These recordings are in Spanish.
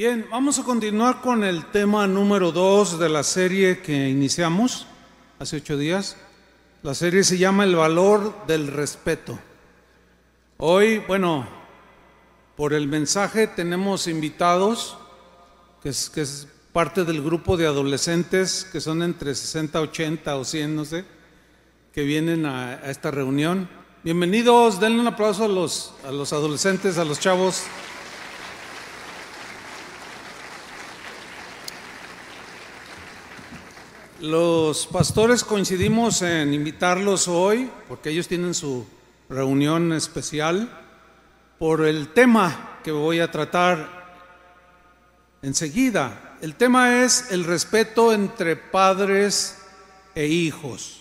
Bien, vamos a continuar con el tema número dos de la serie que iniciamos hace ocho días. La serie se llama El valor del respeto. Hoy, bueno, por el mensaje tenemos invitados, que es, parte del grupo de adolescentes que son entre 60, 80 o 100, no sé, que vienen a, a esta reunión. Bienvenidos, denle un aplauso a los, a los adolescentes, a los chavos. Los pastores coincidimos en invitarlos hoy, porque ellos tienen su reunión especial, por el tema que voy a tratar enseguida. El tema es el respeto entre padres e hijos.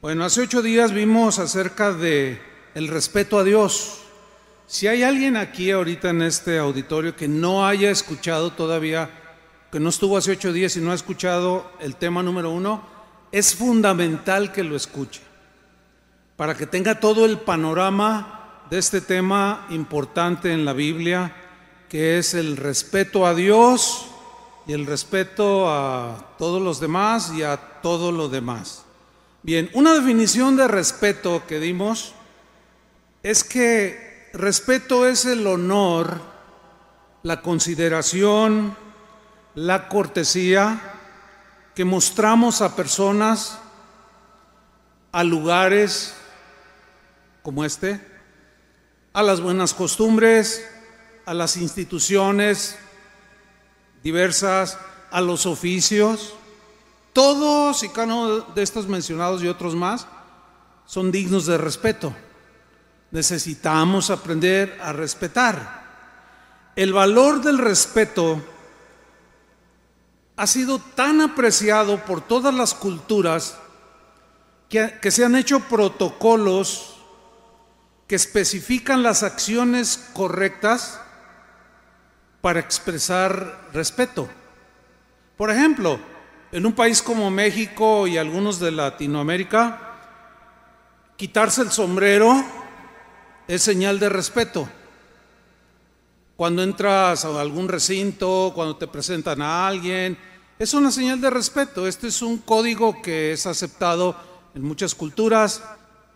Bueno, hace ocho días vimos acerca de el respeto a Dios. Si hay alguien aquí ahorita en este auditorio que no haya escuchado todavía que no estuvo hace ocho días y no ha escuchado el tema número uno, es fundamental que lo escuche, para que tenga todo el panorama de este tema importante en la Biblia, que es el respeto a Dios y el respeto a todos los demás y a todo lo demás. Bien, una definición de respeto que dimos es que respeto es el honor, la consideración, la cortesía que mostramos a personas, a lugares como este, a las buenas costumbres, a las instituciones diversas, a los oficios. Todos y cada uno de estos mencionados y otros más son dignos de respeto. Necesitamos aprender a respetar. El valor del respeto ha sido tan apreciado por todas las culturas que, se han hecho protocolos que especifican las acciones correctas para expresar respeto. Por ejemplo, en un país como México y algunos de Latinoamérica, quitarse el sombrero es señal de respeto. Cuando entras a algún recinto, cuando te presentan a alguien, es una señal de respeto. Este es un código que es aceptado en muchas culturas.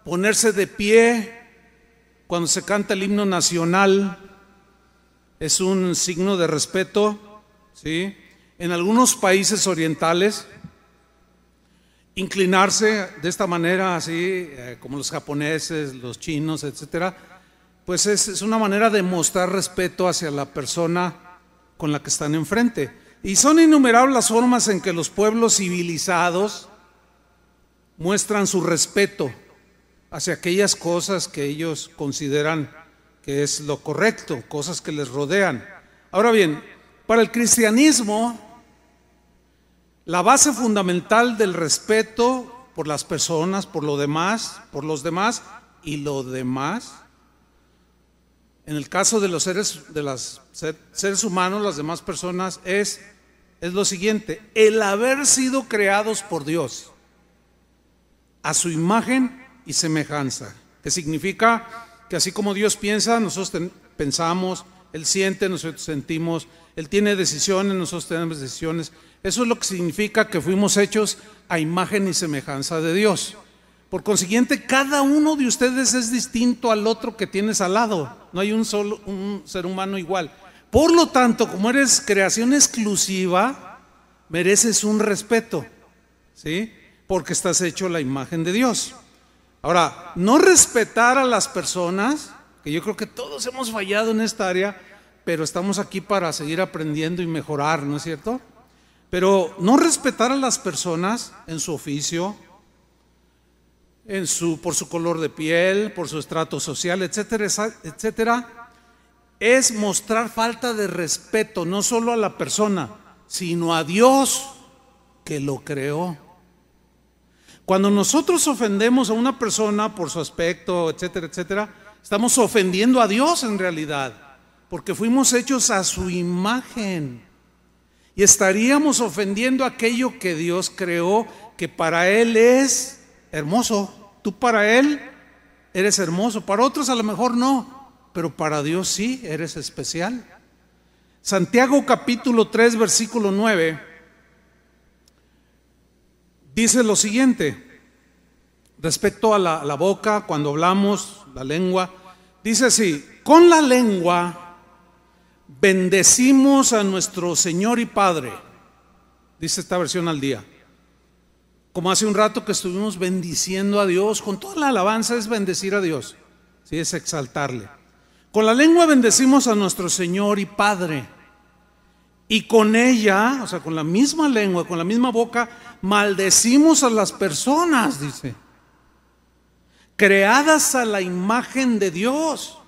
Ponerse de pie cuando se canta el himno nacional es un signo de respeto. ¿sí? En algunos países orientales, inclinarse de esta manera, así eh, como los japoneses, los chinos, etcétera, pues es, una manera de mostrar respeto hacia la persona con la que están enfrente. Y son innumerables las formas en que los pueblos civilizados muestran su respeto hacia aquellas cosas que ellos consideran que es lo correcto, cosas que les rodean. Ahora bien, para el cristianismo, la base fundamental del respeto por las personas, por lo demás, por los demás y lo demás, en el caso de los seres, de los seres humanos, las demás personas, es lo siguiente, el haber sido creados por Dios a su imagen y semejanza, que significa que así como Dios piensa, nosotros pensamos, Él siente, nosotros sentimos, Él tiene decisiones, nosotros tenemos decisiones. Eso es lo que significa que fuimos hechos a imagen y semejanza de Dios. Por consiguiente, cada uno de ustedes es distinto al otro que tienes al lado. No hay un solo un ser humano igual. Por lo tanto, como eres creación exclusiva, mereces un respeto, ¿sí? Porque estás hecho la imagen de Dios. Ahora, no respetar a las personas, que yo creo que todos hemos fallado en esta área, pero estamos aquí para seguir aprendiendo y mejorar, ¿no es cierto? Pero no respetar a las personas en su oficio, por su color de piel, por su estrato social, etcétera, etcétera, es mostrar falta de respeto no solo a la persona, sino a Dios que lo creó. Cuando nosotros ofendemos a una persona por su aspecto, etcétera, etcétera, estamos ofendiendo a Dios en realidad, porque fuimos hechos a su imagen. Y estaríamos ofendiendo aquello que Dios creó, que para Él es hermoso. Tú para Él eres hermoso, para otros a lo mejor no, pero para Dios sí, eres especial. Santiago capítulo 3, versículo 9, dice lo siguiente, respecto a la, la boca, cuando hablamos, la lengua, dice así, con la lengua bendecimos a nuestro Señor y Padre, dice esta versión al día. Como hace un rato que estuvimos bendiciendo a Dios, con toda la alabanza es bendecir a Dios, ¿sí? es exaltarle. Con la lengua bendecimos a nuestro Señor y Padre. Y con ella, o sea, con la misma lengua, con la misma boca, maldecimos a las personas, dice. Creadas a la imagen de Dios.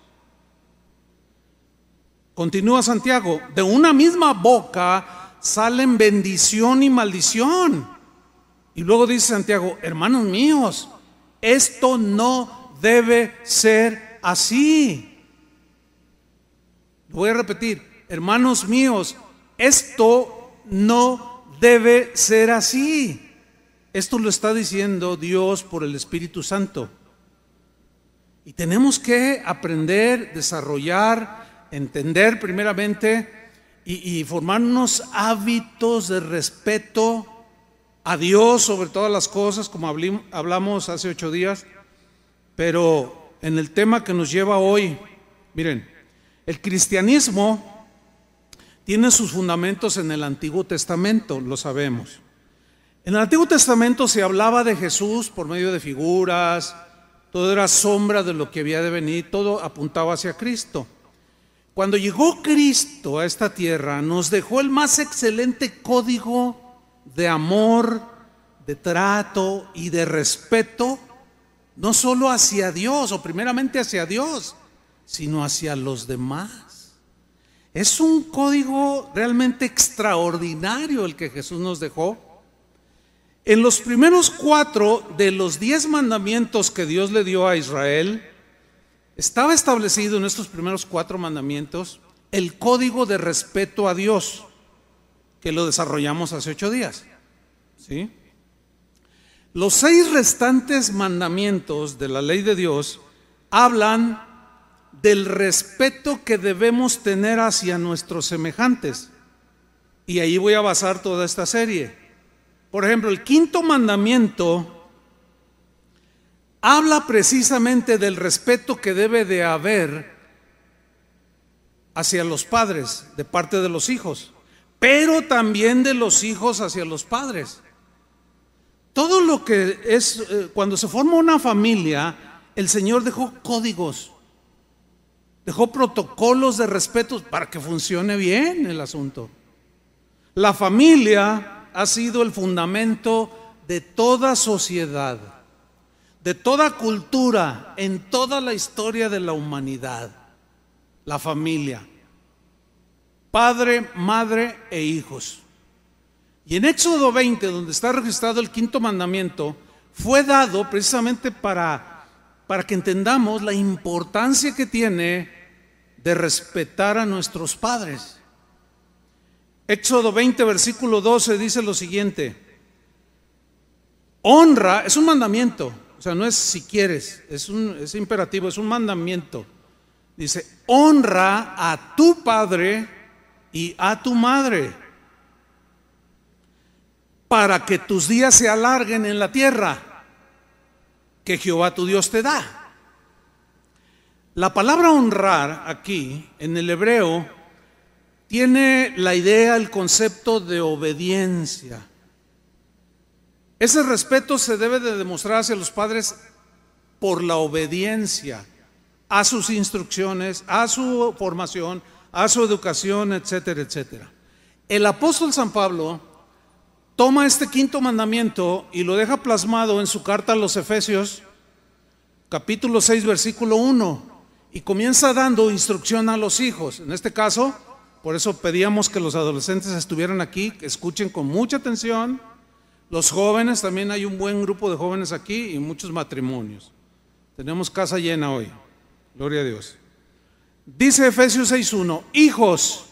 Continúa Santiago, de una misma boca salen bendición y maldición. Y luego dice Santiago, hermanos míos, esto no debe ser así. voy a repetir, hermanos míos, esto no debe ser así. Esto lo está diciendo Dios por el Espíritu Santo. Y tenemos que aprender, desarrollar, entender primeramente y, y formar unos hábitos de respeto a Dios sobre todas las cosas, como hablamos hace ocho días, pero en el tema que nos lleva hoy, miren, el cristianismo tiene sus fundamentos en el Antiguo Testamento, lo sabemos. En el Antiguo Testamento se hablaba de Jesús por medio de figuras, todo era sombra de lo que había de venir, todo apuntaba hacia Cristo. Cuando llegó Cristo a esta tierra, nos dejó el más excelente código de amor, de trato y de respeto, no solo hacia Dios o primeramente hacia Dios, sino hacia los demás. Es un código realmente extraordinario el que Jesús nos dejó. En los primeros cuatro de los diez mandamientos que Dios le dio a Israel, estaba establecido en estos primeros cuatro mandamientos el código de respeto a Dios que lo desarrollamos hace ocho días. ¿sí? Los seis restantes mandamientos de la ley de Dios hablan del respeto que debemos tener hacia nuestros semejantes. Y ahí voy a basar toda esta serie. Por ejemplo, el quinto mandamiento habla precisamente del respeto que debe de haber hacia los padres de parte de los hijos pero también de los hijos hacia los padres. Todo lo que es, eh, cuando se forma una familia, el Señor dejó códigos, dejó protocolos de respeto para que funcione bien el asunto. La familia ha sido el fundamento de toda sociedad, de toda cultura, en toda la historia de la humanidad. La familia padre, madre e hijos. Y en Éxodo 20, donde está registrado el quinto mandamiento, fue dado precisamente para, para que entendamos la importancia que tiene de respetar a nuestros padres. Éxodo 20, versículo 12 dice lo siguiente, honra, es un mandamiento, o sea, no es si quieres, es, un, es imperativo, es un mandamiento. Dice, honra a tu padre y a tu madre, para que tus días se alarguen en la tierra que Jehová tu Dios te da. La palabra honrar aquí, en el hebreo, tiene la idea, el concepto de obediencia. Ese respeto se debe de demostrar hacia los padres por la obediencia a sus instrucciones, a su formación, a su educación, etcétera, etcétera. El apóstol San Pablo toma este quinto mandamiento y lo deja plasmado en su carta a los Efesios, capítulo 6, versículo 1, y comienza dando instrucción a los hijos. En este caso, por eso pedíamos que los adolescentes estuvieran aquí, que escuchen con mucha atención. Los jóvenes, también hay un buen grupo de jóvenes aquí y muchos matrimonios. Tenemos casa llena hoy. Gloria a Dios. Dice Efesios 6.1, hijos,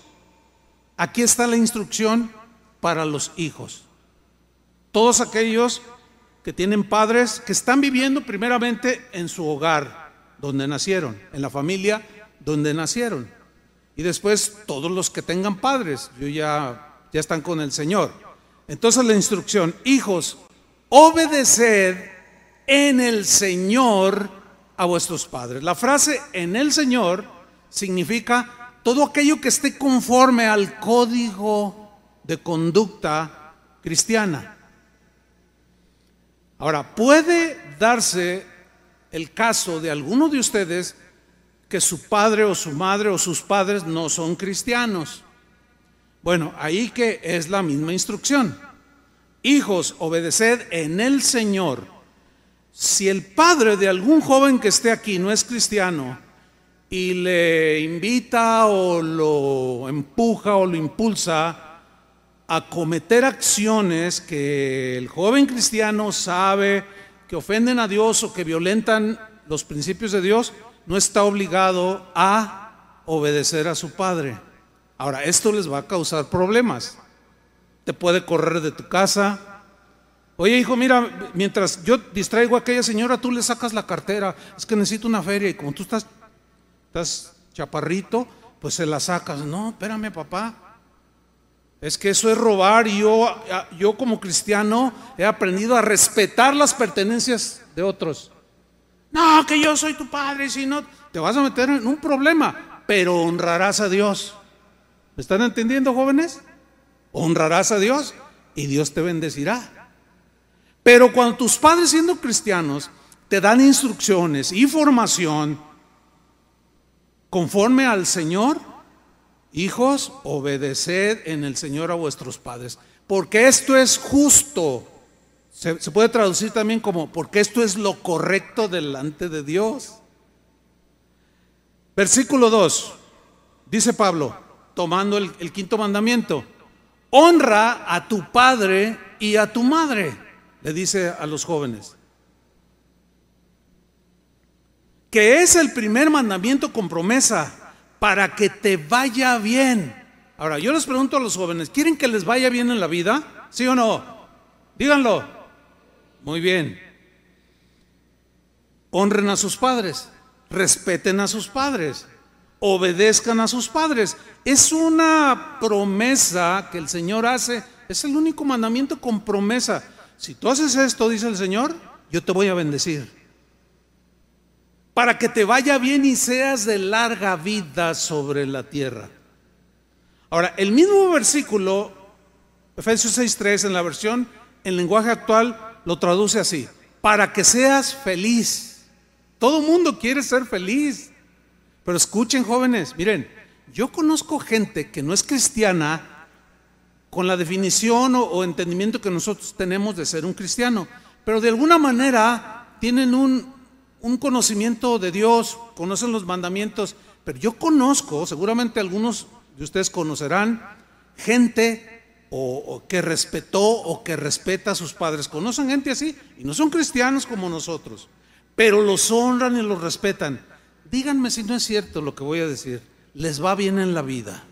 aquí está la instrucción para los hijos. Todos aquellos que tienen padres que están viviendo primeramente en su hogar, donde nacieron, en la familia donde nacieron. y después todos los que tengan padres, yo ya, ya están con el Señor. Entonces la instrucción, hijos, obedeced en el Señor a vuestros padres. La frase en el Señor significa todo aquello que esté conforme al código de conducta cristiana. Ahora, puede darse el caso de alguno de ustedes que su padre o su madre o sus padres no son cristianos. Bueno, ahí que es la misma instrucción. Hijos, obedeced en el Señor. Si el padre de algún joven que esté aquí no es cristiano y le invita o lo empuja o lo impulsa a cometer acciones que el joven cristiano sabe que ofenden a Dios o que violentan los principios de Dios, no está obligado a obedecer a su padre. Ahora, esto les va a causar problemas. Te puede correr de tu casa. Oye, hijo, mira, mientras yo distraigo a aquella señora, tú le sacas la cartera. Es que necesito una feria y como tú estás, estás chaparrito, pues se la sacas. No, espérame, papá. Es que eso es robar y yo, yo como cristiano he aprendido a respetar las pertenencias de otros. No, que yo soy tu padre, si no, te vas a meter en un problema, pero honrarás a Dios. ¿Me están entendiendo, jóvenes? Honrarás a Dios y Dios te bendecirá. Pero cuando tus padres siendo cristianos te dan instrucciones y formación conforme al Señor, hijos, obedeced en el Señor a vuestros padres, porque esto es justo se, puede traducir también como, porque esto es lo correcto delante de Dios. Versículo 2, dice Pablo, tomando el, el quinto mandamiento, honra a tu padre y a tu madre, le dice a los jóvenes. Que es el primer mandamiento con promesa para que te vaya bien. Ahora, yo les pregunto a los jóvenes, ¿quieren que les vaya bien en la vida? ¿Sí o no? Díganlo. Muy bien. Honren a sus padres, respeten a sus padres, obedezcan a sus padres. Es una promesa que el Señor hace, es el único mandamiento con promesa. Si tú haces esto, dice el Señor, yo te voy a bendecir. Para que te vaya bien y seas de larga vida sobre la tierra. Ahora, el mismo versículo, Efesios 6.3, en la versión en lenguaje actual, lo traduce así, para que seas feliz. Todo mundo quiere ser feliz. Pero escuchen jóvenes, miren, yo conozco gente que no es cristiana con la definición o, entendimiento que nosotros tenemos de ser un cristiano, pero de alguna manera tienen un, un conocimiento de Dios, conocen los mandamientos, pero yo conozco, seguramente algunos de ustedes conocerán, gente o, que respetó o que respeta a sus padres. Conocen gente así y no son cristianos como nosotros, pero los honran y los respetan. Díganme si no es cierto lo que voy a decir. Les va bien en la vida.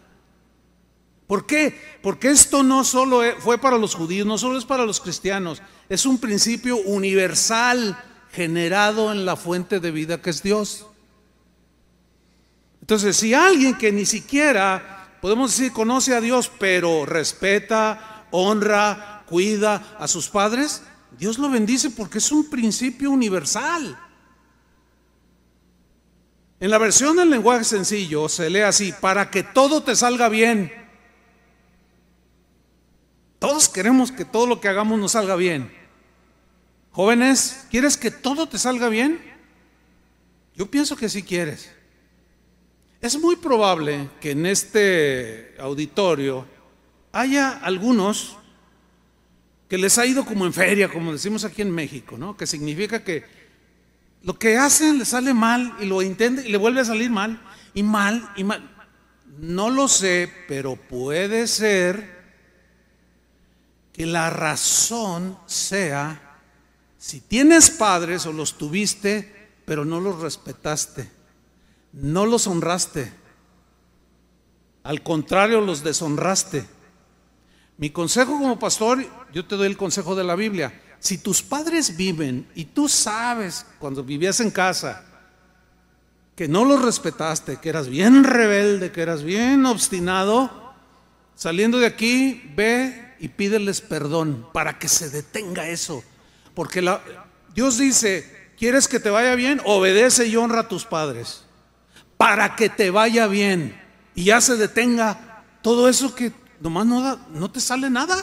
¿Por qué? Porque esto no solo e, fue para los judíos, no solo es para los cristianos, es un principio universal generado en la fuente de vida que es Dios. Entonces, si alguien que ni siquiera podemos decir, conoce a Dios, pero respeta, honra, cuida a sus padres, Dios lo bendice porque es un principio universal. En la versión del lenguaje sencillo se lee así, para que todo te salga bien. Todos queremos que todo lo que hagamos nos salga bien. Jóvenes, ¿quieres que todo te salga bien? Yo pienso que sí quieres. Es muy probable que en este auditorio haya algunos que les ha ido como en feria, como decimos aquí en México, ¿no? Que significa que lo que hacen les sale mal y lo intenten y le vuelve a salir mal y mal y mal. No lo sé, pero puede ser que la razón sea si tienes padres o los tuviste, pero no los respetaste no los honraste. Al contrario, los deshonraste. Mi consejo como pastor, yo te doy el consejo de la Biblia. Si tus padres viven y tú sabes cuando vivías en casa que no los respetaste, que eras bien rebelde, que eras bien obstinado, saliendo de aquí, ve y pídeles perdón para que se detenga eso. Porque Dios dice, ¿quieres que te vaya bien? Obedece y honra a tus padres. Para que te vaya bien. Y ya se detenga todo eso que nomás no, no te sale nada.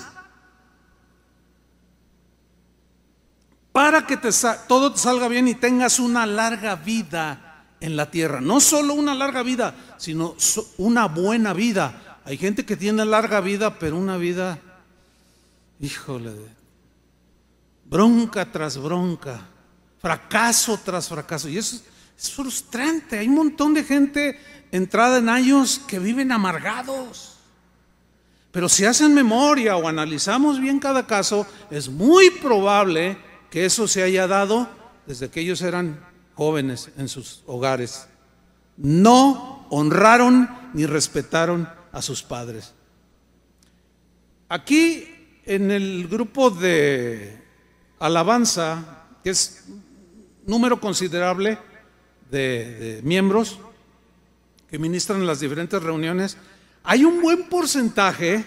Para que te, todo te salga bien y tengas una larga vida en la tierra. No solo una larga vida, sino una buena vida. Hay gente que tiene larga vida, pero una vida, híjole, bronca tras bronca, fracaso tras fracaso. Y eso es frustrante. Hay un montón de gente entrada en años que viven amargados. Pero si hacen memoria o analizamos bien cada caso, es muy probable que eso se haya dado desde que ellos eran jóvenes en sus hogares. No honraron ni respetaron a sus padres. Aquí en el grupo de alabanza, que es número considerable de, miembros que ministran en las diferentes reuniones, hay un buen porcentaje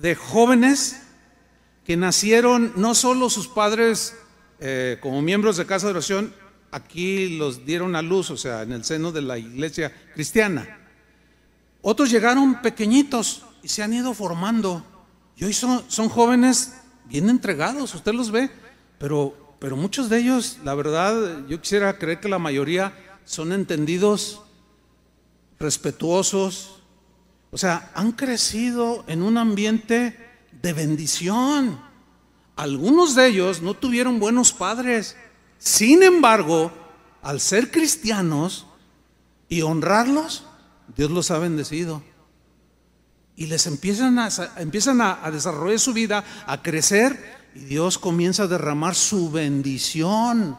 de jóvenes que nacieron no solo sus padres eh, como miembros de casa de oración, aquí los dieron a luz, o sea, en el seno de la iglesia cristiana. Otros llegaron pequeñitos y se han ido formando. Y hoy son, son jóvenes bien entregados, usted los ve, pero, pero muchos de ellos, la verdad, yo quisiera creer que la mayoría son entendidos, respetuosos, o sea, han crecido en un ambiente de bendición. Algunos de ellos no tuvieron buenos padres. Sin embargo, al ser cristianos y honrarlos, Dios los ha bendecido. Y les empiezan a, empiezan a, desarrollar su vida, a crecer, y Dios comienza a derramar su bendición,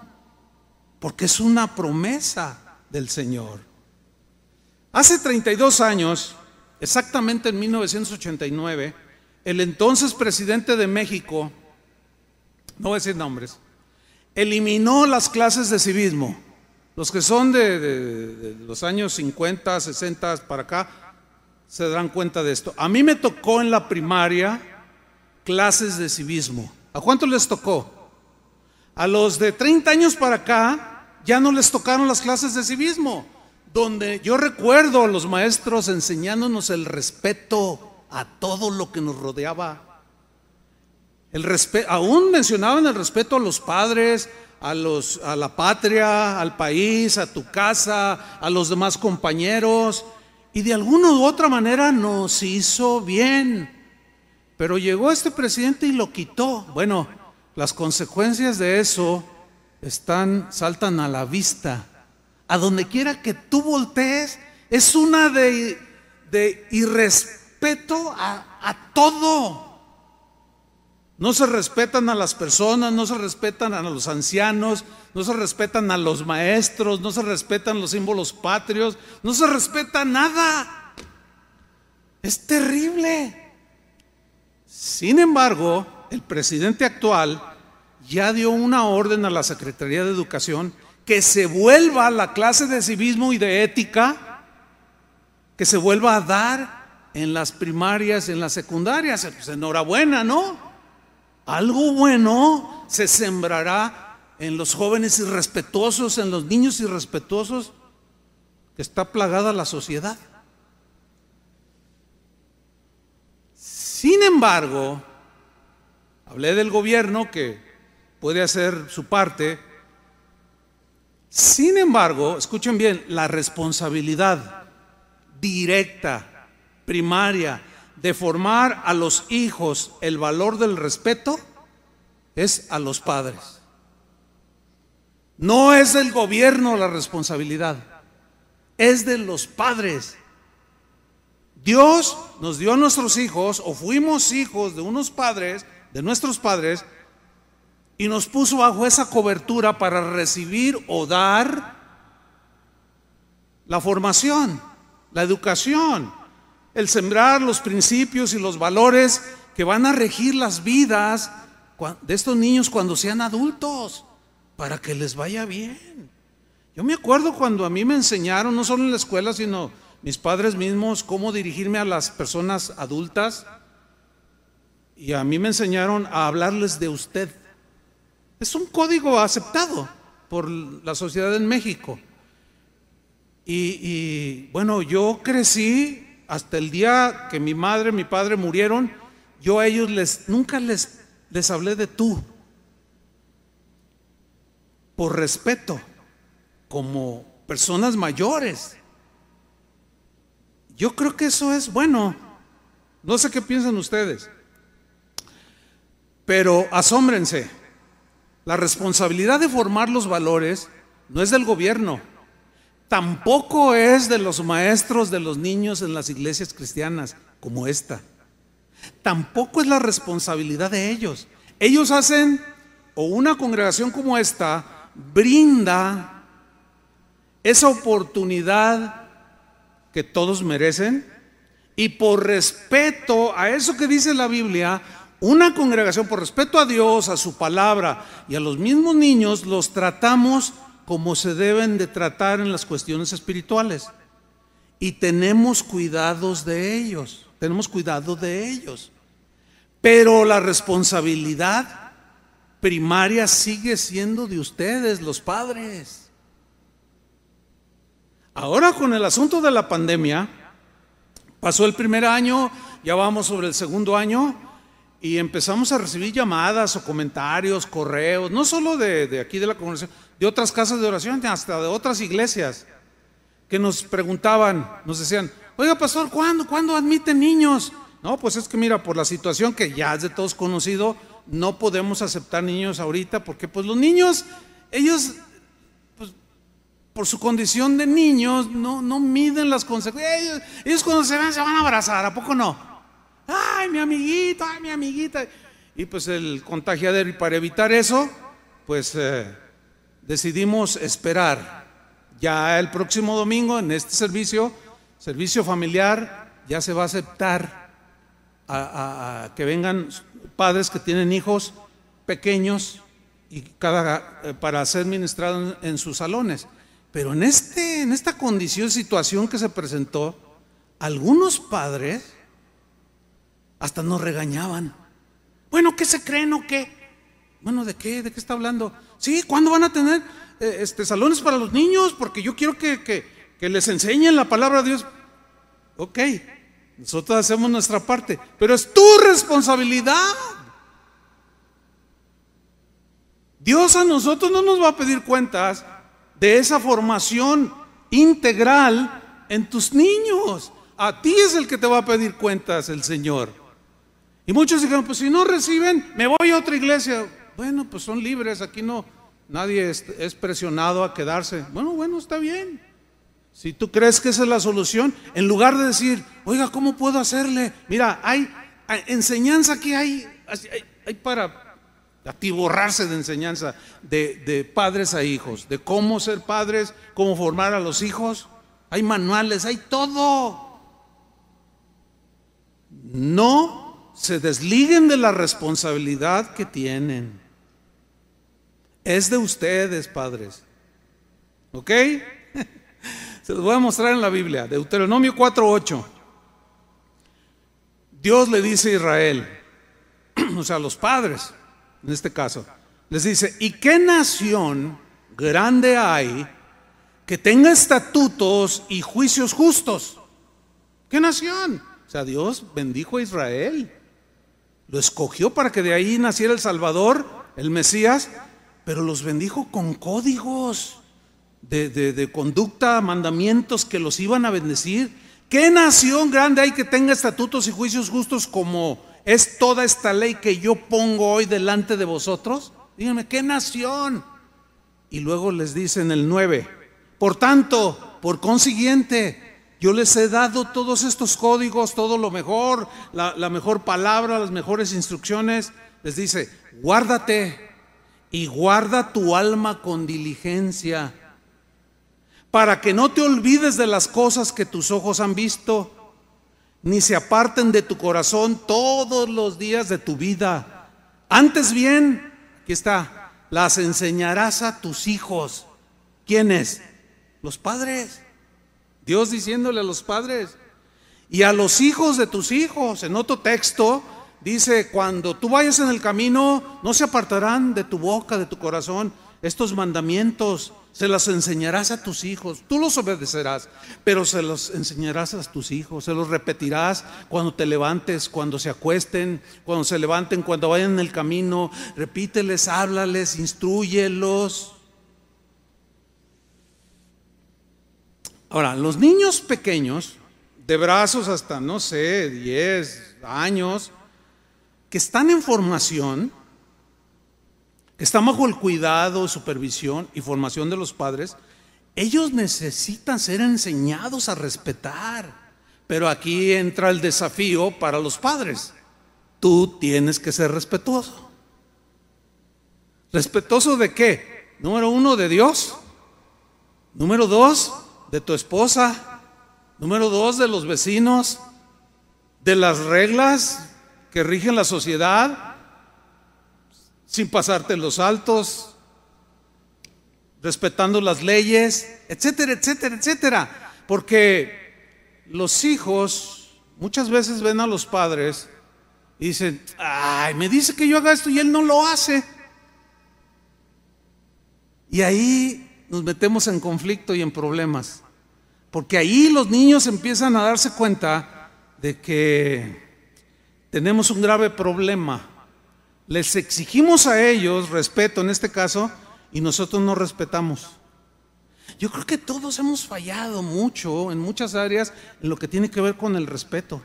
porque es una promesa del Señor. Hace 32 años, exactamente en 1989, el entonces presidente de México, no voy a decir nombres, eliminó las clases de civismo. Los que son de, los años 50, 60 para acá, se darán cuenta de esto. A mí me tocó en la primaria clases de civismo. ¿A cuánto les tocó? A los de 30 años para acá ya no les tocaron las clases de civismo, donde yo recuerdo a los maestros enseñándonos el respeto, a todo lo que nos rodeaba. El aún mencionaban el respeto a los padres, a, los, a la patria, al país, a tu casa, a los demás compañeros, y de alguna u otra manera nos hizo bien. Pero llegó este presidente y lo quitó. Bueno, las consecuencias de eso están, saltan a la vista. A donde quiera que tú voltees, es una de, irrespeto respeto a, todo. No se respetan a las personas, no se respetan a los ancianos, no se respetan a los maestros, no se respetan los símbolos patrios, no se respeta nada. Es terrible. Sin embargo, el presidente actual ya dio una orden a la Secretaría de Educación que se vuelva la clase de civismo y de ética, que se vuelva a dar en las primarias, en las secundarias. Pues enhorabuena, ¿no? Algo bueno se sembrará en los jóvenes irrespetuosos, en los niños irrespetuosos, está plagada la sociedad. Sin embargo, hablé del gobierno que puede hacer su parte. Sin embargo, escuchen bien, la responsabilidad directa primaria de formar a los hijos el valor del respeto es a los padres. No es del gobierno la responsabilidad, es de los padres. Dios nos dio a nuestros hijos o fuimos hijos de unos padres, de nuestros padres, y nos puso bajo esa cobertura para recibir o dar la formación, la educación, el sembrar los principios y los valores que van a regir las vidas de estos niños cuando sean adultos, para que les vaya bien. Yo me acuerdo cuando a mí me enseñaron, no solo en la escuela, sino mis padres mismos, cómo dirigirme a las personas adultas. Y a mí me enseñaron a hablarles de usted. Es un código aceptado por la sociedad en México. Y, bueno, yo crecí hasta el día que mi madre, mi padre murieron, yo a ellos les, nunca les, les hablé de tú, por respeto, como personas mayores. Yo creo que eso es bueno. No sé qué piensan ustedes, pero asómbrense. La responsabilidad de formar los valores no es del gobierno, tampoco es de los maestros de los niños en las iglesias cristianas como esta. Tampoco es la responsabilidad de ellos. Ellos hacen, o una congregación como esta, brinda esa oportunidad que todos merecen y por respeto a eso que dice la Biblia, una congregación por respeto a Dios, a su palabra y a los mismos niños los tratamos como se deben de tratar en las cuestiones espirituales. Y tenemos cuidados de ellos, tenemos cuidado de ellos. Pero la responsabilidad primaria sigue siendo de ustedes, los padres. Ahora con el asunto de la pandemia, pasó el primer año, ya vamos sobre el segundo año, y empezamos a recibir llamadas o comentarios, correos, no solo de, aquí de la congregación, de otras casas de oración, hasta de otras iglesias, que nos preguntaban, nos decían, oiga pastor, ¿cuándo, ¿cuándo admiten niños? No, pues es que mira, por la situación que ya es de todos conocido, no podemos aceptar niños ahorita, porque pues los niños, ellos, pues, por su condición de niños, no, no miden las consecuencias. Ellos, cuando se ven se van a abrazar, ¿a poco no? ay, mi amiguito, ay, mi amiguita. Y pues el contagiadero, y para evitar eso, pues eh, decidimos esperar. Ya el próximo domingo en este servicio, servicio familiar, ya se va a aceptar a, que vengan padres que tienen hijos pequeños y cada, eh, para ser ministrados en, sus salones. Pero en, este, en esta condición, situación que se presentó, algunos padres hasta nos regañaban. Bueno, ¿qué se creen o qué? Bueno, ¿de qué? ¿De qué está hablando? Sí, ¿cuándo van a tener eh, este, salones para los niños? Porque yo quiero que, que les enseñen la palabra de Dios. Ok, nosotros hacemos nuestra parte, pero es tu responsabilidad. Dios a nosotros no nos va a pedir cuentas de esa formación integral en tus niños. A ti es el que te va a pedir cuentas el Señor. Y muchos dijeron, pues si no reciben, me voy a otra iglesia. Bueno, pues son libres, aquí no, nadie es, presionado a quedarse. Bueno, bueno, está bien. Si tú crees que esa es la solución, en lugar de decir, oiga, ¿cómo puedo hacerle? Mira, hay, enseñanza que hay, hay, para atiborrarse de enseñanza de, de padres a hijos, de cómo ser padres, cómo formar a los hijos. Hay manuales, hay todo. No se desliguen de la responsabilidad que tienen. Es de ustedes, padres. ¿Ok? Se los voy a mostrar en la Biblia, Deuteronomio 4:8. Dios le dice a Israel, o sea, a los padres, en este caso, les dice, ¿y qué nación grande hay que tenga estatutos y juicios justos? ¿Qué nación? O sea, Dios bendijo a Israel. Lo escogió para que de ahí naciera el Salvador, el Mesías, pero los bendijo con códigos de, conducta, mandamientos que los iban a bendecir. ¿Qué nación grande hay que tenga estatutos y juicios justos como es toda esta ley que yo pongo hoy delante de vosotros? Díganme, ¿qué nación? Y luego les dice en el 9, por tanto, por consiguiente, yo les he dado todos estos códigos, todo lo mejor, la, mejor palabra, las mejores instrucciones. Les dice, guárdate y guarda tu alma con diligencia, para que no te olvides de las cosas que tus ojos han visto, ni se aparten de tu corazón todos los días de tu vida. Antes bien, aquí está, las enseñarás a tus hijos ¿Quiénes? Los padres. Dios diciéndole a los padres y a los hijos de tus hijos. En otro texto dice, cuando tú vayas en el camino, no se apartarán de tu boca, de tu corazón, estos mandamientos. Se los enseñarás a tus hijos. Tú los obedecerás, pero se los enseñarás a tus hijos. Se los repetirás cuando te levantes, cuando se acuesten, cuando se levanten, cuando vayan en el camino. Repíteles, háblales, instruyelos. Ahora, los niños pequeños, de brazos hasta, no sé, 10 años, que están en formación, que están bajo el cuidado, supervisión y formación de los padres, ellos necesitan ser enseñados a respetar. Pero aquí entra el desafío para los padres. Tú tienes que ser respetuoso. ¿Respetuoso de qué? Número uno, de Dios. Número dos, de tu esposa. Número dos, de los vecinos. De las reglas que rigen la sociedad sin pasarte los altos, respetando las leyes, etcétera, etcétera, etcétera. Porque los hijos muchas veces ven a los padres y dicen, ay, me dice que yo haga esto y él no lo hace. Y ahí nos metemos en conflicto y en problemas. Porque ahí los niños empiezan a darse cuenta de que tenemos un grave problema les exigimos a ellos respeto en este caso y nosotros no respetamos. Yo creo que todos hemos fallado mucho en muchas áreas en lo que tiene que ver con el respeto.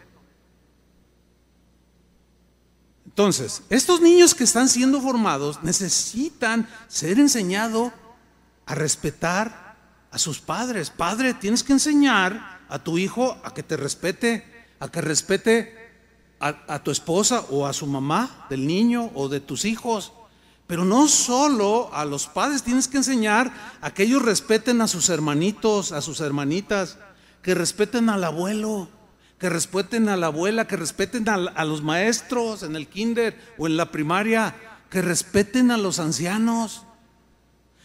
Entonces, estos niños que están siendo formados necesitan ser enseñados a respetar a sus padres. Padre, tienes que enseñar a tu hijo a que te respete, a que respete a, tu esposa o a su mamá del niño o de tus hijos. Pero no solo a los padres tienes que enseñar a que ellos respeten a sus hermanitos, a sus hermanitas, que respeten al abuelo, que respeten a la abuela, que respeten a, a, los maestros en el kinder o en la primaria, que respeten a los ancianos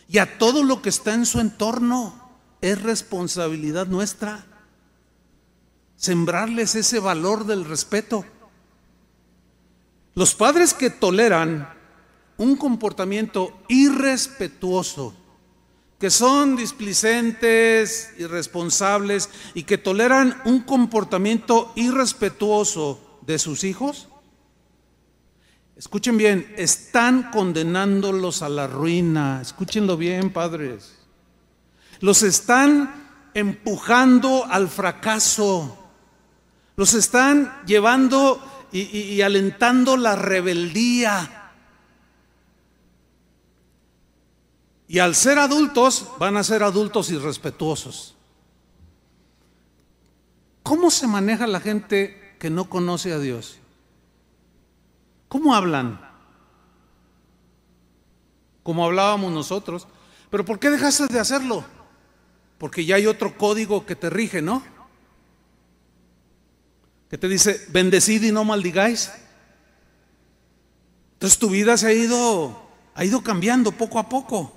y a todo lo que está en su entorno. Es responsabilidad nuestra sembrarles ese valor del respeto. Los padres que toleran un comportamiento irrespetuoso, que son displicentes, irresponsables y que toleran un comportamiento irrespetuoso de sus hijos, escuchen bien, están condenándolos a la ruina. Escúchenlo bien, padres. Los están empujando al fracaso. Los están llevando y, alentando la rebeldía. Y al ser adultos, van a ser adultos irrespetuosos. ¿Cómo se maneja la gente que no conoce a Dios? ¿Cómo hablan? Como hablábamos nosotros. Pero ¿por qué dejaste de hacerlo? Porque ya hay otro código que te rige, ¿no? Que te dice, bendecid y no maldigáis. Entonces tu vida se ha ido, ha ido cambiando poco a poco.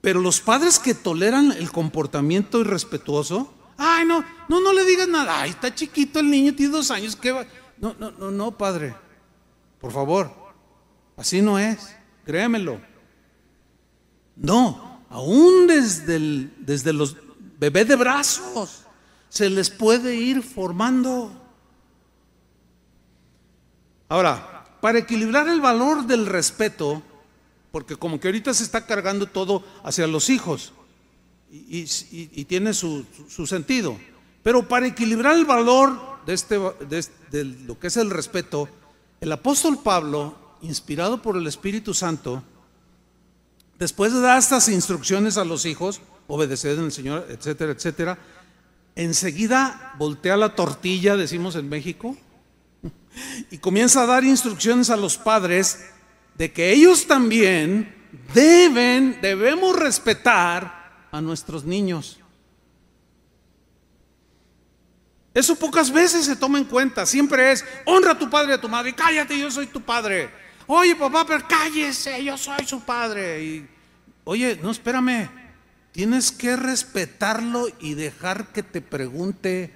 Pero los padres que toleran el comportamiento irrespetuoso, ay, no, no, no le digas nada, ay, está chiquito el niño, tiene dos años, ¿qué va? No, no, no, no, padre, por favor, así no es, créemelo. No, aún desde, desde los bebés de brazos se les puede ir formando. Ahora, para equilibrar el valor del respeto, porque como que ahorita se está cargando todo hacia los hijos y, tiene su, sentido, pero para equilibrar el valor de, este, de lo que es el respeto, el apóstol Pablo, inspirado por el Espíritu Santo, después de dar estas instrucciones a los hijos, obedecer en el Señor, etcétera, etcétera, enseguida voltea la tortilla, decimos en México, y comienza a dar instrucciones a los padres de que ellos también deben, debemos respetar a nuestros niños. Eso pocas veces se toma en cuenta, siempre es, honra a tu padre y a tu madre, cállate, yo soy tu padre. Oye, papá, pero cállese, yo soy su padre. Y Oye, no, espérame. Tienes que respetarlo y dejar que te pregunte.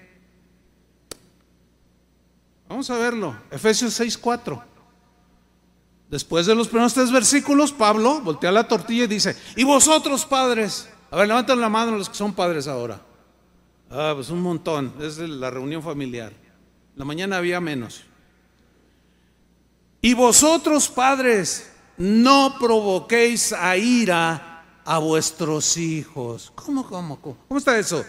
Vamos a verlo. Efesios 6:4. Después de los primeros tres versículos, Pablo voltea la tortilla y dice, y vosotros padres, a ver, levanten la mano los que son padres ahora. Ah, pues un montón, es la reunión familiar. La mañana había menos. Y vosotros padres, no provoquéis a ira a vuestros hijos. ¿Cómo, cómo, cómo? ¿Cómo está eso?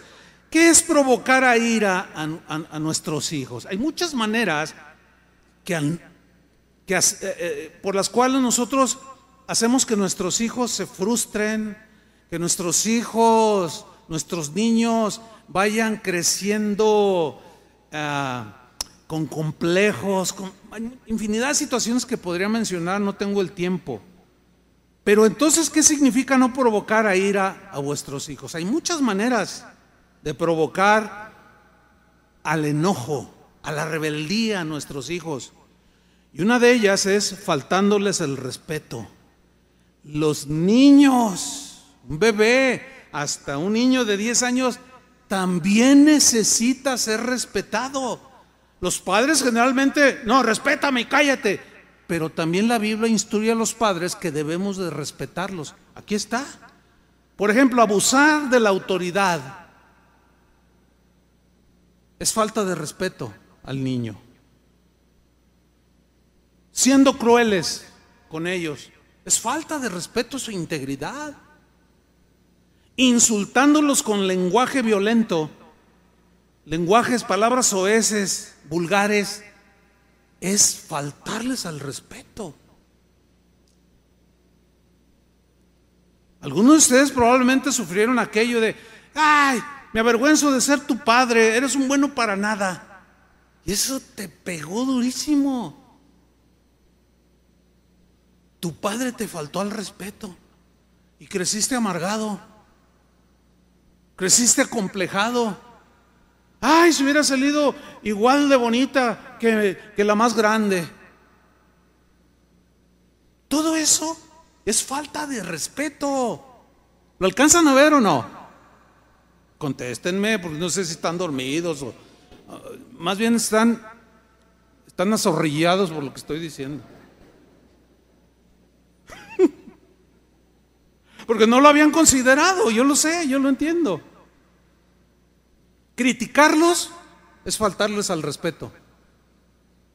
¿Qué es provocar a ira a, nuestros hijos? Hay muchas maneras que, eh, eh, por las cuales nosotros hacemos que nuestros hijos se frustren, que nuestros hijos, nuestros niños vayan creciendo ah, con complejos, con infinidad de situaciones que podría mencionar, no tengo el tiempo. Pero entonces, ¿qué significa no provocar a ira a vuestros hijos? Hay muchas maneras de provocar al enojo, a la rebeldía a nuestros hijos. Y una de ellas es faltándoles el respeto. Los niños, un bebé, hasta un niño de 10 años, también necesita ser respetado. Los padres generalmente, no, respétame y cállate. Pero también la Biblia instruye a los padres que debemos de respetarlos. Aquí está. Por ejemplo, abusar de la autoridad es falta de respeto al niño siendo crueles con ellos. Es falta de respeto a su integridad. Insultándolos con lenguaje violento, lenguajes, palabras oeces, vulgares, es faltarles al respeto. Algunos de ustedes probablemente sufrieron aquello de, ay, me avergüenzo de ser tu padre, eres un bueno para nada. Y eso te pegó durísimo. Tu padre te faltó al respeto y creciste amargado, creciste acomplejado. Ay, si hubiera salido igual de bonita que, la más grande. Todo eso es falta de respeto. ¿Lo alcanzan a ver o no? Contéstenme, porque no sé si están dormidos o ah, más bien están, están azorrillados por lo que estoy diciendo. Porque no lo habían considerado, yo lo sé, yo lo entiendo. Criticarlos es faltarles al respeto.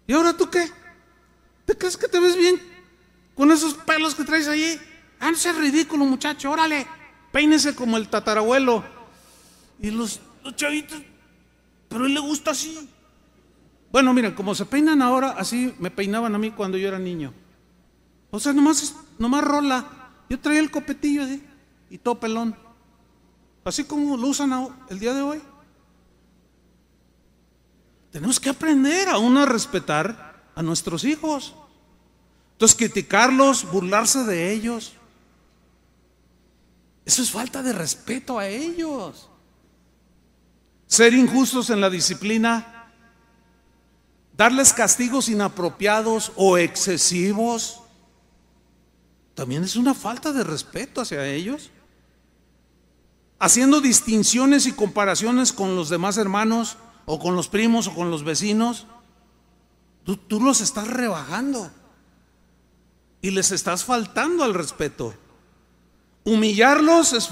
¿Y ahora tú qué? ¿Te crees que te ves bien con esos pelos que traes allí? Ah, no seas ridículo, muchacho, órale, peínese como el tatarabuelo. Y los, chavitos, pero a él le gusta así. Bueno, miren, como se peinan ahora, así me peinaban a mí cuando yo era niño. O sea, nomás, nomás rola. Yo traía el copetillo así y todo pelón. Así como lo usan el día de hoy. Tenemos que aprender aún a respetar a nuestros hijos. Entonces, criticarlos, burlarse de ellos. Eso es falta de respeto a ellos. Ser injustos en la disciplina, darles castigos inapropiados o excesivos también es una falta de respeto hacia ellos. Haciendo distinciones y comparaciones con los demás hermanos o con los primos o con los vecinos, tú, los estás rebajando y les estás faltando al respeto. Humillarlos es,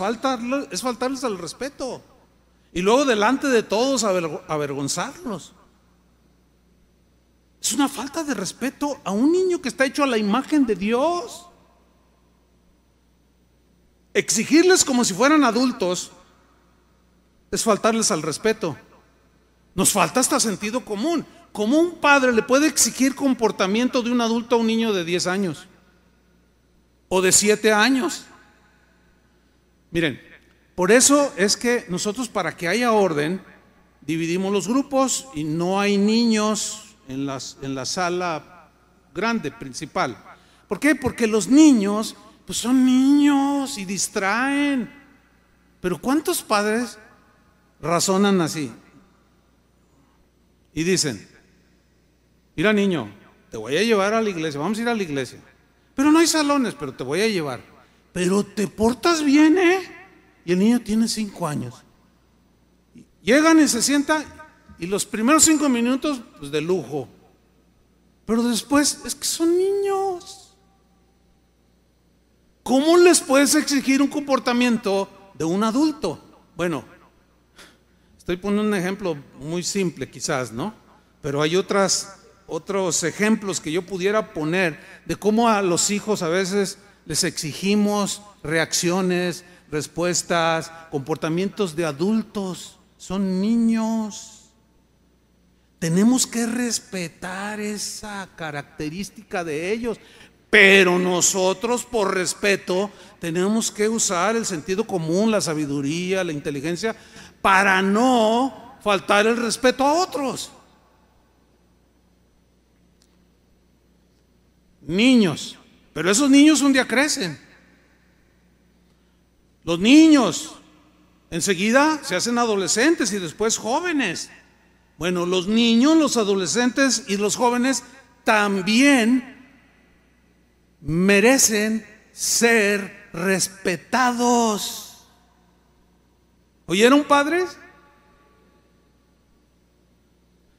es faltarles al respeto. Y luego delante de todos avergonzarlos. Es una falta de respeto a un niño que está hecho a la imagen de Dios. Exigirles como si fueran adultos es faltarles al respeto. Nos falta hasta sentido común. ¿Cómo un padre le puede exigir comportamiento de un adulto a un niño de 10 años? O de 7 años. Miren, por eso es que nosotros para que haya orden, dividimos los grupos y no hay niños en, las, en la sala grande, principal. ¿Por qué? Porque los niños pues son niños y distraen. Pero ¿cuántos padres razonan así? Y dicen, mira niño, te voy a llevar a la iglesia, vamos a ir a la iglesia. Pero no hay salones, pero te voy a llevar. pero te portas bien, ¿eh? Y el niño tiene cinco años. Llegan y se sientan y los primeros cinco minutos, pues de lujo. Pero después es que son niños. ¿Cómo les puedes exigir un comportamiento de un adulto? Bueno, estoy poniendo un ejemplo muy simple quizás, ¿no? Pero hay otras, otros ejemplos que yo pudiera poner de cómo a los hijos a veces les exigimos reacciones, respuestas, comportamientos de adultos. Son niños. Tenemos que respetar esa característica de ellos. Pero nosotros, por respeto, tenemos que usar el sentido común, la sabiduría, la inteligencia, para no faltar el respeto a otros. Niños, pero esos niños un día crecen. Los niños enseguida se hacen adolescentes y después jóvenes. Bueno, los niños, los adolescentes y los jóvenes también merecen ser respetados. ¿Oyeron padres?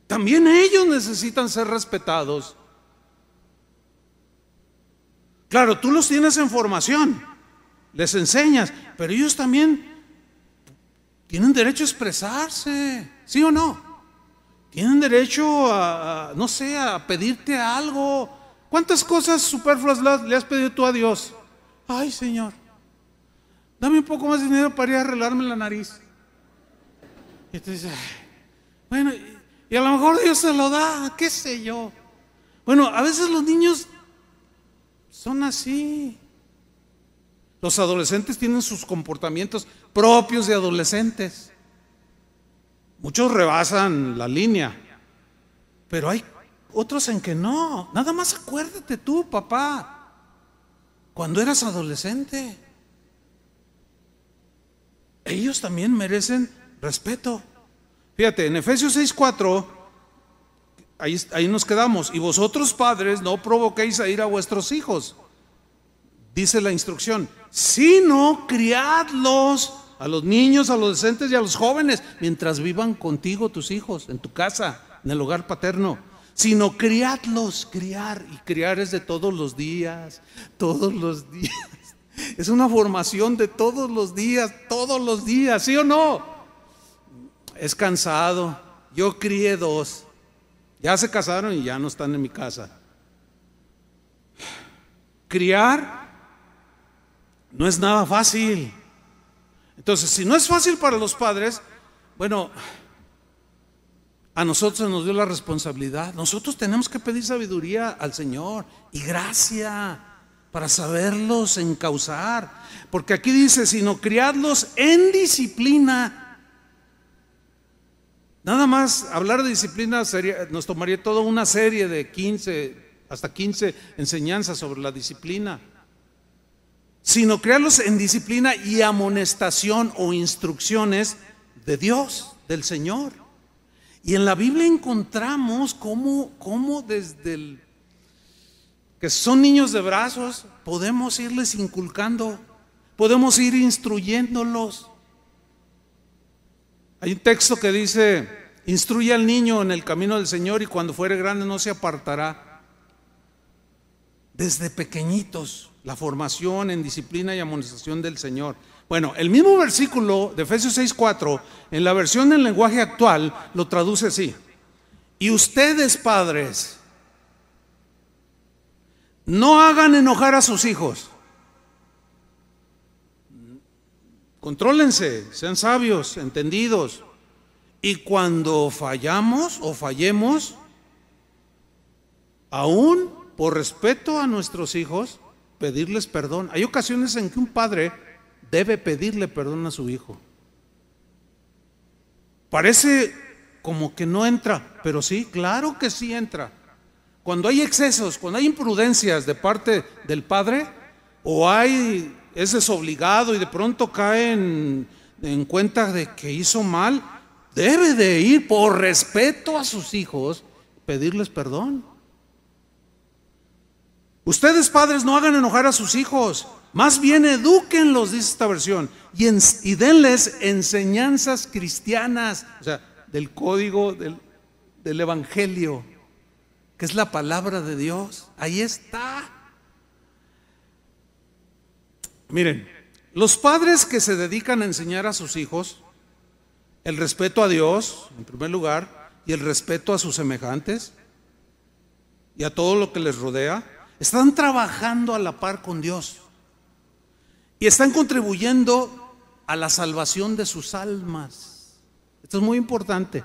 También ellos necesitan ser respetados. Claro, tú los tienes en formación, les enseñas, pero ellos también tienen derecho a expresarse, ¿sí o no? Tienen derecho a, no sé, a pedirte algo, ¿Cuántas cosas superfluas le has pedido tú a Dios? Ay, Señor, dame un poco más de dinero para ir a arreglarme la nariz. Y dices, bueno, y a lo mejor Dios se lo da, qué sé yo. Bueno, a veces los niños son así. Los adolescentes tienen sus comportamientos propios de adolescentes. Muchos rebasan la línea, pero hay otros en que no. Nada más acuérdate tú, papá, cuando eras adolescente. Ellos también merecen respeto. Fíjate, en Efesios 6:4, ahí, ahí nos quedamos. Y vosotros padres no provoquéis a ir a vuestros hijos, dice la instrucción, sino criadlos a los niños, a los adolescentes y a los jóvenes, mientras vivan contigo tus hijos, en tu casa, en el hogar paterno sino criadlos, criar. Y criar es de todos los días, todos los días. Es una formación de todos los días, todos los días, ¿sí o no? Es cansado. Yo crié dos. Ya se casaron y ya no están en mi casa. Criar no es nada fácil. Entonces, si no es fácil para los padres, bueno, a nosotros nos dio la responsabilidad. Nosotros tenemos que pedir sabiduría al Señor y gracia para saberlos encauzar. Porque aquí dice, sino criadlos en disciplina. Nada más hablar de disciplina nos tomaría toda una serie de 15, hasta 15 enseñanzas sobre la disciplina. Sino criarlos en disciplina y amonestación o instrucciones de Dios, del Señor. Y en la Biblia encontramos cómo, cómo desde el que son niños de brazos podemos irles inculcando, podemos ir instruyéndolos. Hay un texto que dice, instruye al niño en el camino del Señor y cuando fuere grande no se apartará. Desde pequeñitos, la formación en disciplina y amonestación del Señor. Bueno, el mismo versículo de Efesios 6:4, en la versión del lenguaje actual, lo traduce así. Y ustedes, padres, no hagan enojar a sus hijos. Contrólense, sean sabios, entendidos. Y cuando fallamos o fallemos, aún por respeto a nuestros hijos, pedirles perdón. Hay ocasiones en que un padre debe pedirle perdón a su hijo. Parece como que no entra, pero sí, claro que sí entra. Cuando hay excesos, cuando hay imprudencias de parte del padre, o hay, es desobligado y de pronto cae en, en cuenta de que hizo mal, debe de ir por respeto a sus hijos, pedirles perdón. Ustedes padres no hagan enojar a sus hijos, más bien edúquenlos, dice esta versión, y, denles enseñanzas cristianas, o sea, del código del Evangelio, que es la palabra de Dios. Ahí está. Miren, los padres que se dedican a enseñar a sus hijos el respeto a Dios, en primer lugar, y el respeto a sus semejantes y a todo lo que les rodea, están trabajando a la par con Dios y están contribuyendo a la salvación de sus almas. Esto es muy importante.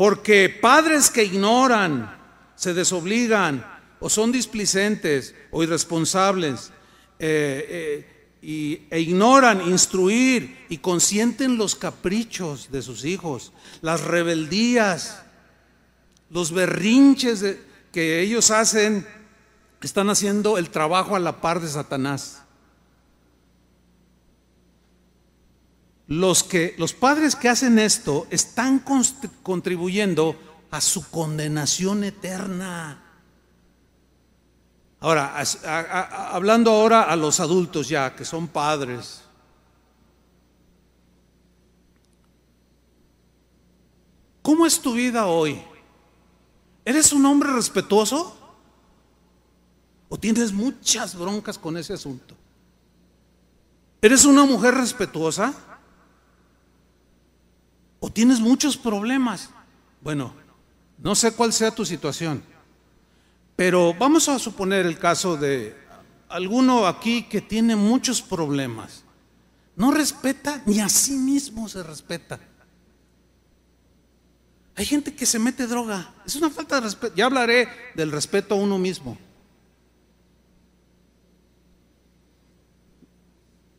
Porque padres que ignoran, se desobligan o son displicentes o irresponsables eh, eh, y, e ignoran instruir y consienten los caprichos de sus hijos, las rebeldías, los berrinches que ellos hacen están haciendo el trabajo a la par de Satanás. Los, que, los padres que hacen esto están contribuyendo a su condenación eterna. Ahora, hablando ahora a los adultos ya, que son padres. ¿Cómo es tu vida hoy? ¿Eres un hombre respetuoso? ¿O tienes muchas broncas con ese asunto? ¿Eres una mujer respetuosa? ¿O tienes muchos problemas? Bueno, no sé cuál sea tu situación, pero vamos a suponer el caso de alguno aquí que tiene muchos problemas. No respeta ni a sí mismo se respeta. Hay gente que se mete droga. Es una falta de respeto. Ya hablaré del respeto a uno mismo.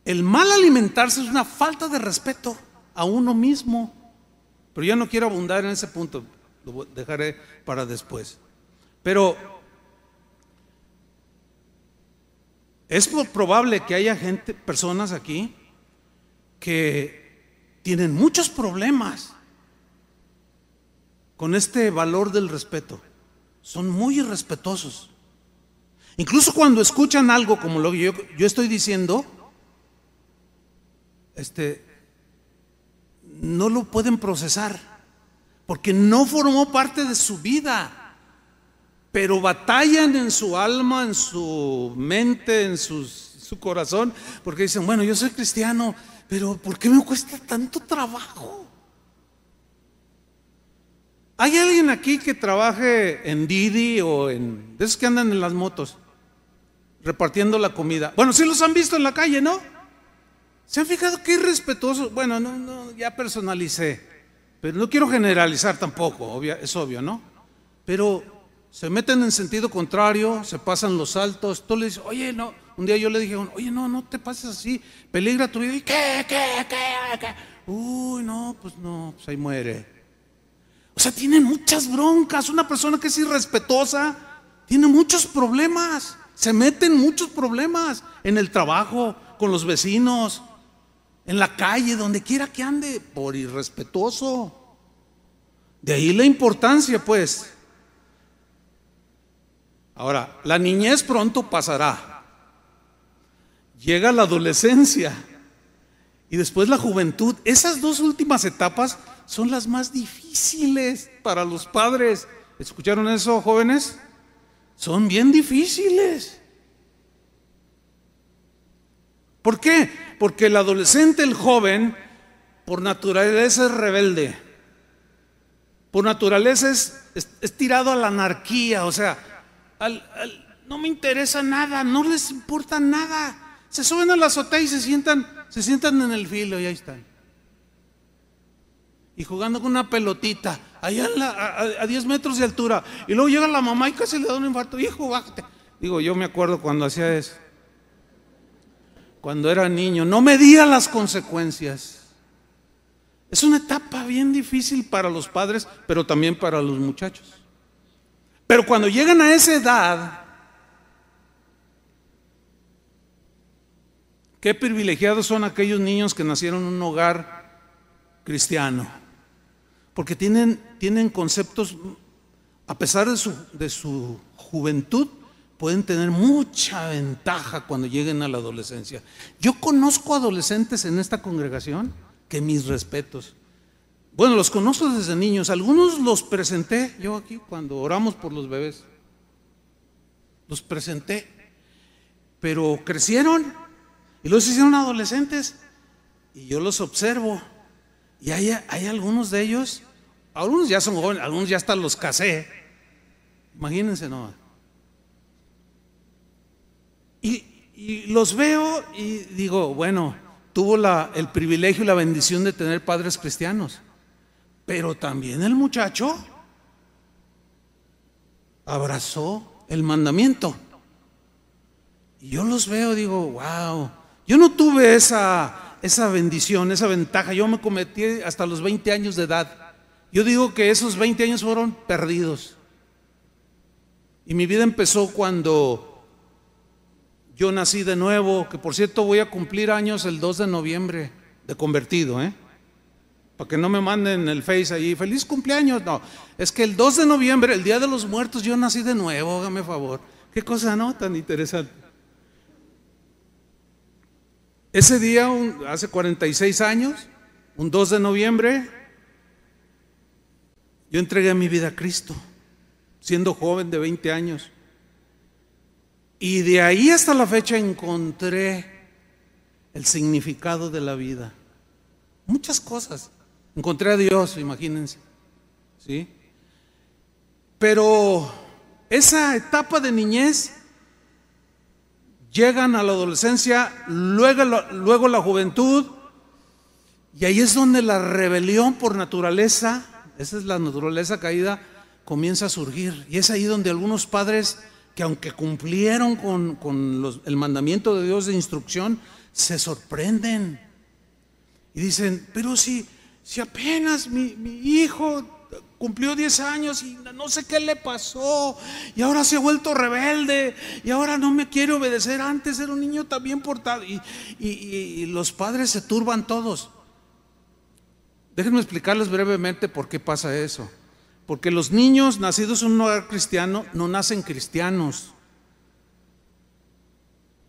El mal alimentarse es una falta de respeto a uno mismo. Pero yo no quiero abundar en ese punto, lo dejaré para después. Pero es probable que haya gente, personas aquí que tienen muchos problemas con este valor del respeto. Son muy irrespetuosos. Incluso cuando escuchan algo como lo que yo, yo estoy diciendo, este, no lo pueden procesar, porque no formó parte de su vida. Pero batallan en su alma, en su mente, en su corazón, porque dicen, bueno, yo soy cristiano, pero ¿por qué me cuesta tanto trabajo? ¿Hay alguien aquí que trabaje en Didi o en de esos que andan en las motos repartiendo la comida? Bueno, sí los han visto en la calle, ¿no? ¿Se han fijado qué irrespetuoso? Bueno, no, no, ya personalicé, pero no quiero generalizar tampoco, es obvio, ¿no? Pero se meten en sentido contrario, se pasan los saltos, tú le dices, oye, no, un día yo le dije, oye, no, no te pases así, peligra tu vida, y ¿qué, qué, qué, qué? Uy, no, pues no, pues ahí muere. O sea, tiene muchas broncas, una persona que es irrespetuosa, tiene muchos problemas, se meten muchos problemas en el trabajo, con los vecinos, en la calle, donde quiera que ande, por irrespetuoso. De ahí la importancia, pues. Ahora, la niñez pronto pasará. Llega la adolescencia y después la juventud. Esas dos últimas etapas son las más difíciles para los padres. ¿Escucharon eso, jóvenes? Son bien difíciles. ¿Por qué? Porque el adolescente, el joven, por naturaleza es rebelde. Por naturaleza es, tirado a la anarquía. O sea, no me interesa nada, no les importa nada. Se suben a la azotea y se sientan, se sientan en el filo y ahí están. Y jugando con una pelotita, allá a, 10 metros de altura. Y luego llega la mamá y casi le da un infarto. Hijo, bájate. Digo, yo me acuerdo cuando hacía eso cuando era niño, no medía las consecuencias. Es una etapa bien difícil para los padres, pero también para los muchachos. Pero cuando llegan a esa edad, qué privilegiados son aquellos niños que nacieron en un hogar cristiano, porque tienen, tienen conceptos, a pesar de su, de su juventud, pueden tener mucha ventaja cuando lleguen a la adolescencia. Yo conozco adolescentes en esta congregación que mis respetos. Bueno, los conozco desde niños. Algunos los presenté yo aquí cuando oramos por los bebés. Los presenté. Pero crecieron y los hicieron adolescentes. Y yo los observo. Y hay, hay algunos de ellos, algunos ya son jóvenes, algunos ya hasta los casé. Imagínense, ¿no? Y, los veo y digo, bueno, tuvo el privilegio y la bendición de tener padres cristianos. Pero también el muchacho abrazó el mandamiento. Y yo los veo, digo, wow, yo no tuve esa, esa bendición, esa ventaja. Yo me cometí hasta los 20 años de edad. Yo digo que esos 20 años fueron perdidos. Y mi vida empezó cuando yo nací de nuevo, que por cierto voy a cumplir años el 2 de noviembre de convertido, ¿eh? Para que no me manden el face ahí, feliz cumpleaños. No, es que el 2 de noviembre, el Día de los Muertos, yo nací de nuevo, hágame favor. Qué cosa no tan interesante. Ese día, hace 46 años, un 2 de noviembre, yo entregué mi vida a Cristo, siendo joven de 20 años. Y de ahí hasta la fecha encontré el significado de la vida. Muchas cosas. Encontré a Dios, imagínense. ¿Sí? Pero esa etapa de niñez llegan a la adolescencia, luego, luego la juventud, y ahí es donde la rebelión por naturaleza, esa es la naturaleza caída, comienza a surgir. Y es ahí donde algunos padres que aunque cumplieron con, el mandamiento de Dios de instrucción, se sorprenden. Y dicen, pero si si apenas mi, hijo cumplió 10 años y no sé qué le pasó y ahora se ha vuelto rebelde y ahora no me quiere obedecer. Antes era un niño también portado y, y, los padres se turban todos. Déjenme explicarles brevemente por qué pasa eso. Porque los niños nacidos en un hogar cristiano no nacen cristianos.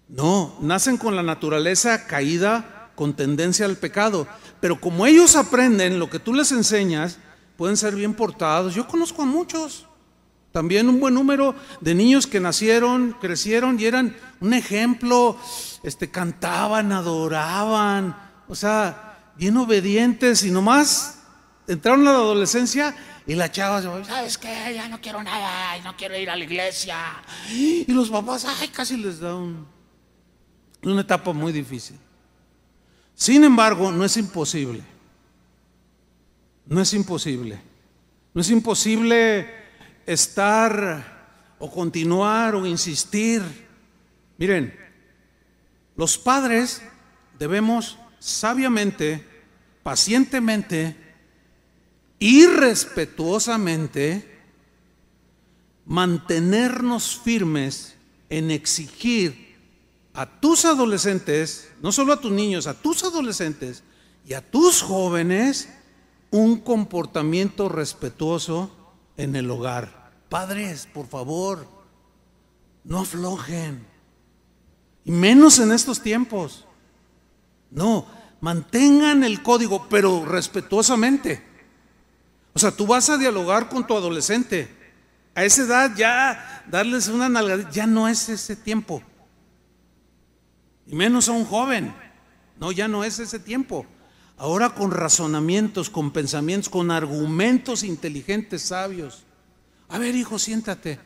No, nacen con la naturaleza caída con tendencia al pecado. Pero como ellos aprenden lo que tú les enseñas, pueden ser bien portados. Yo conozco a muchos, también un buen número de niños que nacieron, crecieron y eran un ejemplo, este, cantaban, adoraban, o sea, bien obedientes y nomás entraron a la adolescencia y la chava se ¿sabes qué? Ya no quiero nada, no quiero ir a la iglesia. Y los papás, ay, casi les da una etapa muy difícil. Sin embargo, no es imposible. No es imposible. No es imposible estar o continuar o insistir. Miren, los padres debemos sabiamente, pacientemente y respetuosamente mantenernos firmes en exigir a tus adolescentes, no solo a tus niños, a tus adolescentes y a tus jóvenes un comportamiento respetuoso en el hogar. Padres, por favor, no aflojen. Y menos en estos tiempos. No, mantengan el código, pero respetuosamente. O sea, tú vas a dialogar con tu adolescente. A esa edad ya darles una nalgadita, ya no es ese tiempo. Y menos a un joven. No, ya no es ese tiempo. Ahora con razonamientos, con pensamientos, con argumentos inteligentes, sabios. A ver, hijo, siéntate.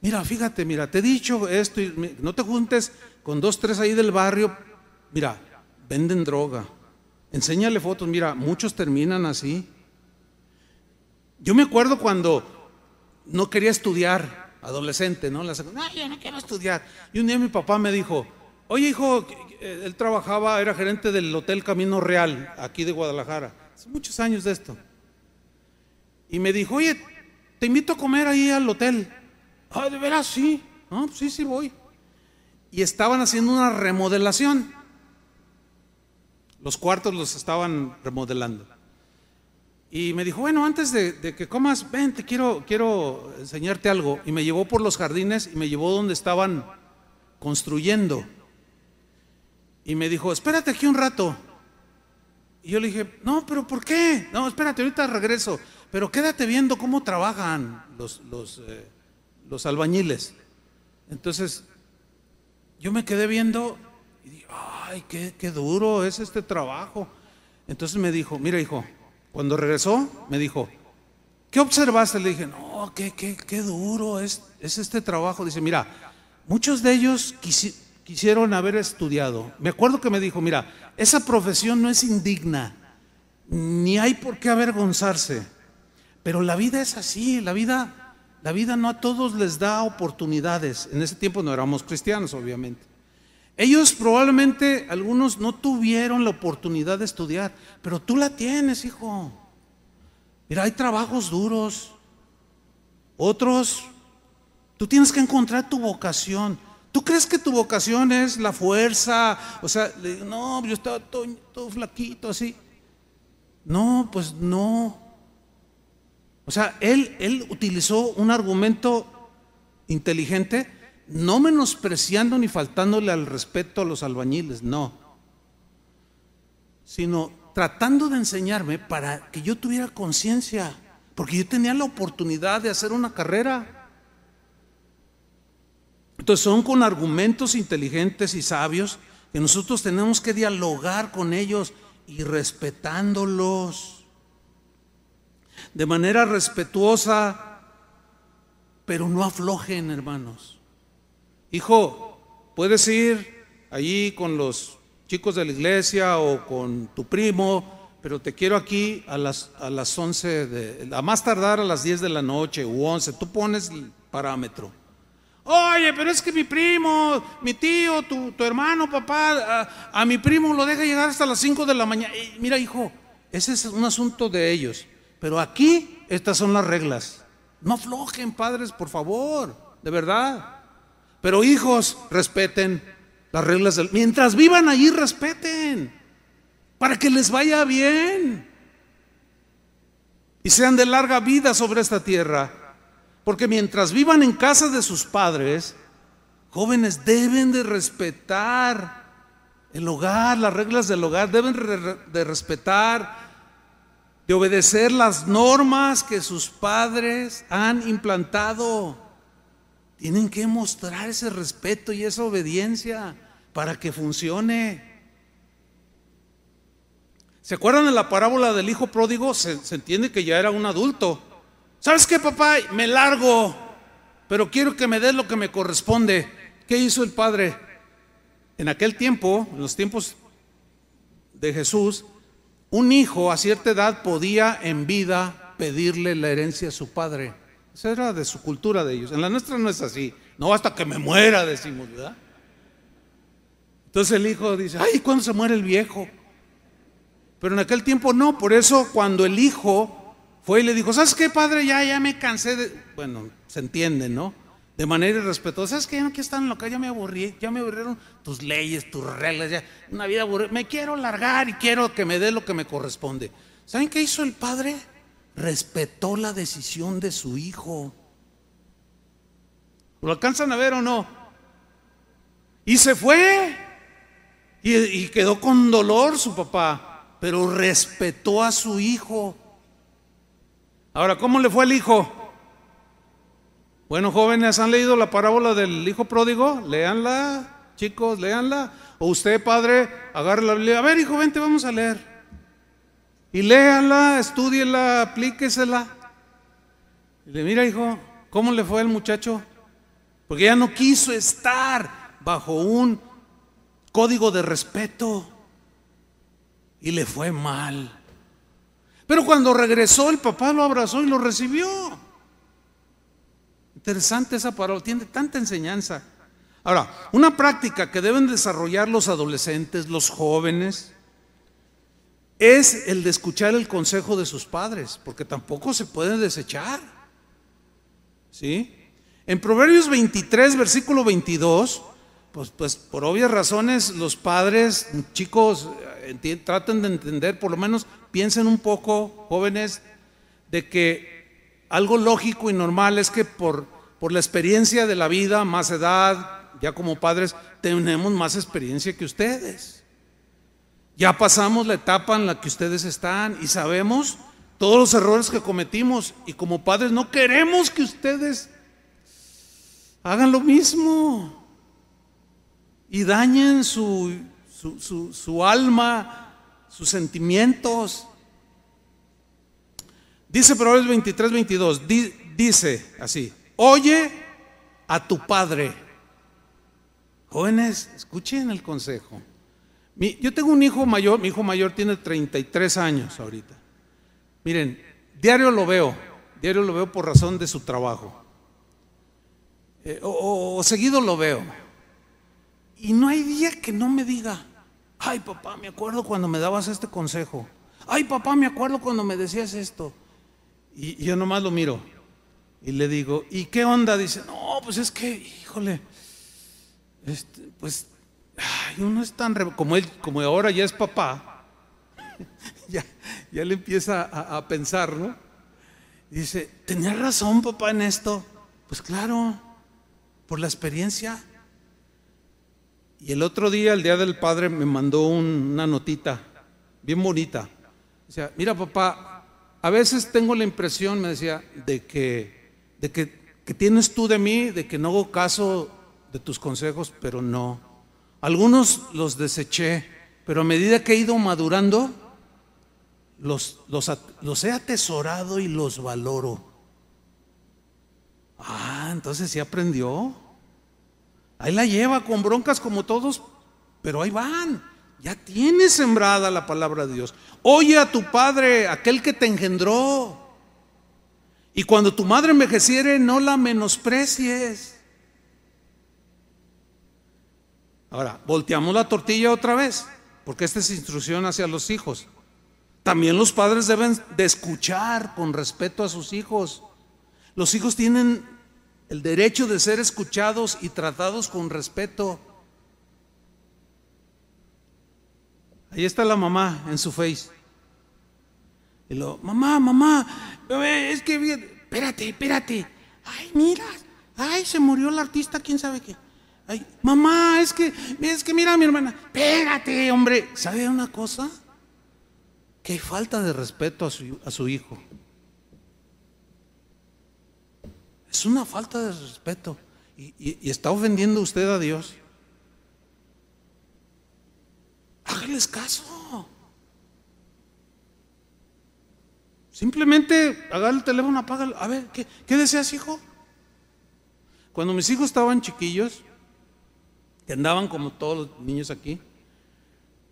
Mira, fíjate, mira, te he dicho esto, y no te juntes con dos, tres ahí del barrio. Mira, venden droga. Enséñale fotos, mira, muchos terminan así. Yo me acuerdo cuando no quería estudiar, adolescente, ¿no? La no, yo no quiero estudiar. Y un día mi papá me dijo, Oye, hijo, él trabajaba, era gerente del Hotel Camino Real, aquí de Guadalajara. Hace muchos años de esto. Y me dijo, oye, te invito a comer ahí al hotel. Ah, de veras, sí. Ah, sí, sí voy. Y estaban haciendo una remodelación. Los cuartos los estaban remodelando. Y me dijo, bueno, antes de, que comas, ven, te quiero, quiero enseñarte algo. Y me llevó por los jardines y me llevó donde estaban construyendo. Y me dijo, espérate aquí un rato. Y yo le dije, no, pero ¿por qué? No, espérate, ahorita regreso. Pero quédate viendo cómo trabajan los, los, eh, los albañiles. Entonces, yo me quedé viendo y dije, ay, qué, qué duro es este trabajo. Entonces me dijo, mira hijo, cuando regresó, me dijo, ¿qué observaste? Le dije, no, qué, qué, qué duro es, es este trabajo. Dice, mira, muchos de ellos quisieron haber estudiado. Me acuerdo que me dijo, mira, esa profesión no es indigna, ni hay por qué avergonzarse, pero la vida es así, la vida, la vida no a todos les da oportunidades. En ese tiempo no éramos cristianos, obviamente. Ellos probablemente, algunos no tuvieron la oportunidad de estudiar, pero tú la tienes, hijo. Mira, hay trabajos duros. Otros, tú tienes que encontrar tu vocación. ¿Tú crees que tu vocación es la fuerza? O sea, no, yo estaba todo, flaquito así. No, pues no. O sea, él, él utilizó un argumento inteligente no menospreciando ni faltándole al respeto a los albañiles, no, sino tratando de enseñarme para que yo tuviera conciencia, porque yo tenía la oportunidad de hacer una carrera. Entonces son con argumentos inteligentes y sabios que nosotros tenemos que dialogar con ellos y respetándolos de manera respetuosa, pero no aflojen, hermanos. Hijo, puedes ir allí con los chicos de la iglesia o con tu primo, pero te quiero aquí a las, a las 11, de, a más tardar a las 10 de la noche u 11. Tú pones el parámetro. Oye, pero es que mi primo, mi tío, tu, hermano, papá, a, mi primo lo deja llegar hasta las 5 de la mañana. mira, hijo, ese es un asunto de ellos. Pero aquí estas son las reglas. No aflojen, padres, por favor, de verdad. Pero hijos, respeten las reglas del... Mientras vivan allí, respeten. Para que les vaya bien. Y sean de larga vida sobre esta tierra. Porque mientras vivan en casa de sus padres, jóvenes deben de respetar el hogar, las reglas del hogar, deben de respetar, de obedecer las normas que sus padres han implantado. Tienen que mostrar ese respeto y esa obediencia para que funcione. ¿Se acuerdan de la parábola del hijo pródigo? Se, entiende que ya era un adulto. ¿Sabes qué, papá? Me largo, pero quiero que me des lo que me corresponde. ¿Qué hizo el padre? En aquel tiempo, en los tiempos de Jesús, un hijo a cierta edad podía en vida pedirle la herencia a su padre. Era de su cultura de ellos. En la nuestra no es así. No hasta que me muera, decimos, ¿verdad? Entonces el hijo dice, ay, ¿cuándo se muere el viejo? Pero en aquel tiempo no, por eso cuando el hijo fue y le dijo, ¿sabes qué, padre? Ya, ya me cansé de... Bueno, se entiende, ¿no? De manera irrespetuosa, ¿sabes qué? Quiero estar en lo que ya me aburrí, ya me aburrieron tus leyes, tus reglas, ya una vida aburrida. Me quiero largar y quiero que me dé lo que me corresponde. ¿Saben qué hizo el padre? Respetó la decisión de su hijo. ¿Lo alcanzan a ver o no? Y se fue. Y, quedó con dolor su papá, pero respetó a su hijo. Ahora, ¿cómo le fue el hijo? Bueno, jóvenes, ¿han leído la parábola del hijo pródigo? Leanla, chicos, leanla. O usted, padre, agarre la Biblia. A ver, hijo, vente, vamos a leer. Y léala, estudiela, aplíquesela. Y le mira, hijo, ¿cómo le fue al muchacho? Porque ya no quiso estar bajo un código de respeto. Y le fue mal. Pero cuando regresó, el papá lo abrazó y lo recibió. Interesante esa palabra, tiene tanta enseñanza. Ahora, una práctica que deben desarrollar los adolescentes, los jóvenes, es el de escuchar el consejo de sus padres, porque tampoco se puede desechar. ¿Sí? En Proverbios 23, versículo 22, pues, pues por obvias razones los padres, chicos, traten de entender, por lo menos piensen un poco, jóvenes, de que algo lógico y normal es que por, por la experiencia de la vida, más edad, ya como padres, tenemos más experiencia que ustedes. Ya pasamos la etapa en la que ustedes están y sabemos todos los errores que cometimos y como padres no queremos que ustedes hagan lo mismo y dañen su, su, alma, sus sentimientos. Dice Proverbios 23, 22, dice así, oye a tu padre. Jóvenes, escuchen el consejo. Yo tengo un hijo mayor, mi hijo mayor tiene 33 años ahorita. Miren, diario lo veo, diario lo veo por razón de su trabajo. Eh, o, seguido lo veo. Y no hay día que no me diga, ay papá, me acuerdo cuando me dabas este consejo. Ay papá, me acuerdo cuando me decías esto. Y, yo nomás lo miro y le digo, ¿y qué onda? Dice, no, pues es que, híjole, este, pues uno es tan, como él, como ahora ya es papá, ya, ya le empieza a, pensar, ¿no? dice, ¿tenía razón papá en esto? Pues claro, por la experiencia. Y el otro día, el día del padre, me mandó una notita bien bonita. O sea, mira papá, a veces tengo la impresión, me decía, de que, de que, que tienes tú de mí, de que no hago caso de tus consejos, pero no. Algunos los deseché, pero a medida que he ido madurando, los, los, los he atesorado y los valoro. Ah, entonces sí aprendió. Ahí la lleva con broncas como todos, pero ahí van. Ya tiene sembrada la palabra de Dios. Oye a tu padre, aquel que te engendró. Y cuando tu madre envejeciere, no la menosprecies. Ahora, volteamos la tortilla otra vez, porque esta es instrucción hacia los hijos. También los padres deben de escuchar con respeto a sus hijos. Los hijos tienen el derecho de ser escuchados y tratados con respeto. Ahí está la mamá en su face. Y lo, mamá, mamá, es que, espérate, espérate. Ay, mira, ay, se murió el artista, quién sabe qué. Ay, mamá, es que, es que mira mi hermana, espérate, hombre. ¿Sabe una cosa? Que hay falta de respeto a su, a su hijo. Es una falta de respeto. Y, está ofendiendo usted a Dios. Hágales caso. Simplemente haga el teléfono, apágalo. A ver, ¿qué, ¿qué deseas, hijo? Cuando mis hijos estaban chiquillos, que andaban como todos los niños aquí.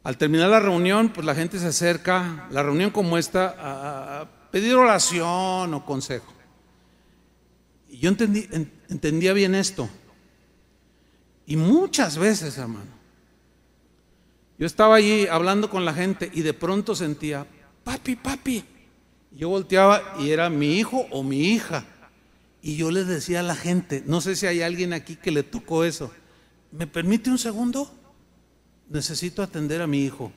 Al terminar la reunión, pues la gente se acerca, la reunión como esta, a, pedir oración o consejo. Y yo entendí, entendía bien esto. Y muchas veces, hermano, yo estaba allí hablando con la gente y de pronto sentía, papi, papi. Yo volteaba y era mi hijo o mi hija. Y yo les decía a la gente, no sé si hay alguien aquí que le tocó eso. ¿Me permite un segundo? Necesito atender a mi hijo.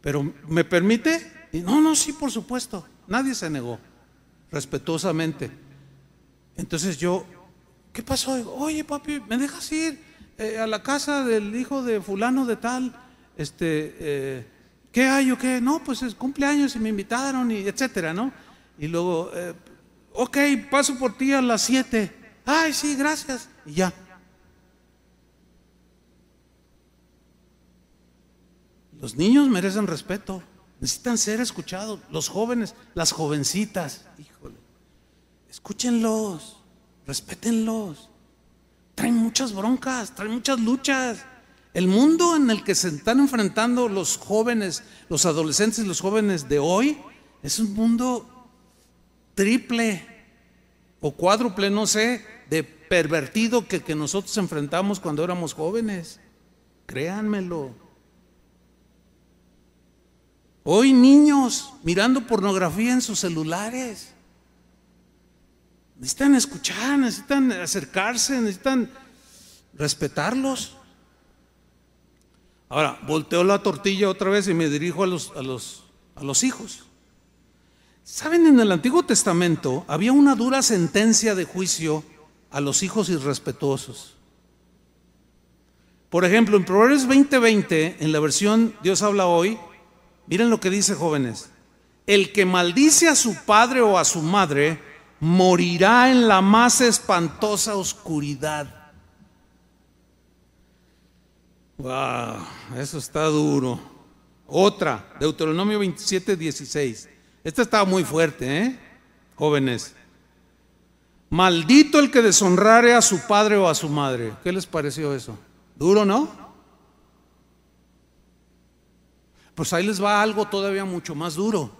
Pero, ¿me permite? Y, no, no, sí, por supuesto. Nadie se negó, respetuosamente. Entonces yo, ¿qué pasó? Oye, papi, ¿me dejas ir eh, a la casa del hijo de fulano de tal? Este, eh, ¿qué hay o qué? No, pues es cumpleaños y me invitaron y etcétera, ¿no? Y luego, eh, ok, paso por ti a las siete. Ay, sí, gracias. Y ya. Los niños merecen respeto, necesitan ser escuchados. Los jóvenes, las jovencitas, híjole, escúchenlos, respétenlos. Traen muchas broncas, traen muchas luchas. El mundo en el que se están enfrentando los jóvenes, los adolescentes y los jóvenes de hoy, es un mundo triple o cuádruple, no sé, de pervertido que, que nosotros enfrentamos cuando éramos jóvenes. Créanmelo. Hoy niños mirando pornografía en sus celulares. Necesitan escuchar, necesitan acercarse, necesitan respetarlos. Ahora, volteo la tortilla otra vez y me dirijo a los, a los, a los hijos. ¿Saben? En el Antiguo Testamento había una dura sentencia de juicio a los hijos irrespetuosos. Por ejemplo, en Proverbios 20:20, en la versión Dios habla hoy, miren lo que dice jóvenes. El que maldice a su padre o a su madre morirá en la más espantosa oscuridad. Wow, eso está duro. Otra, Deuteronomio 27, 16. Esta está muy fuerte, ¿eh? Jóvenes. Maldito el que deshonrare a su padre o a su madre. ¿Qué les pareció eso? Duro, ¿no? Pues ahí les va algo todavía mucho más duro.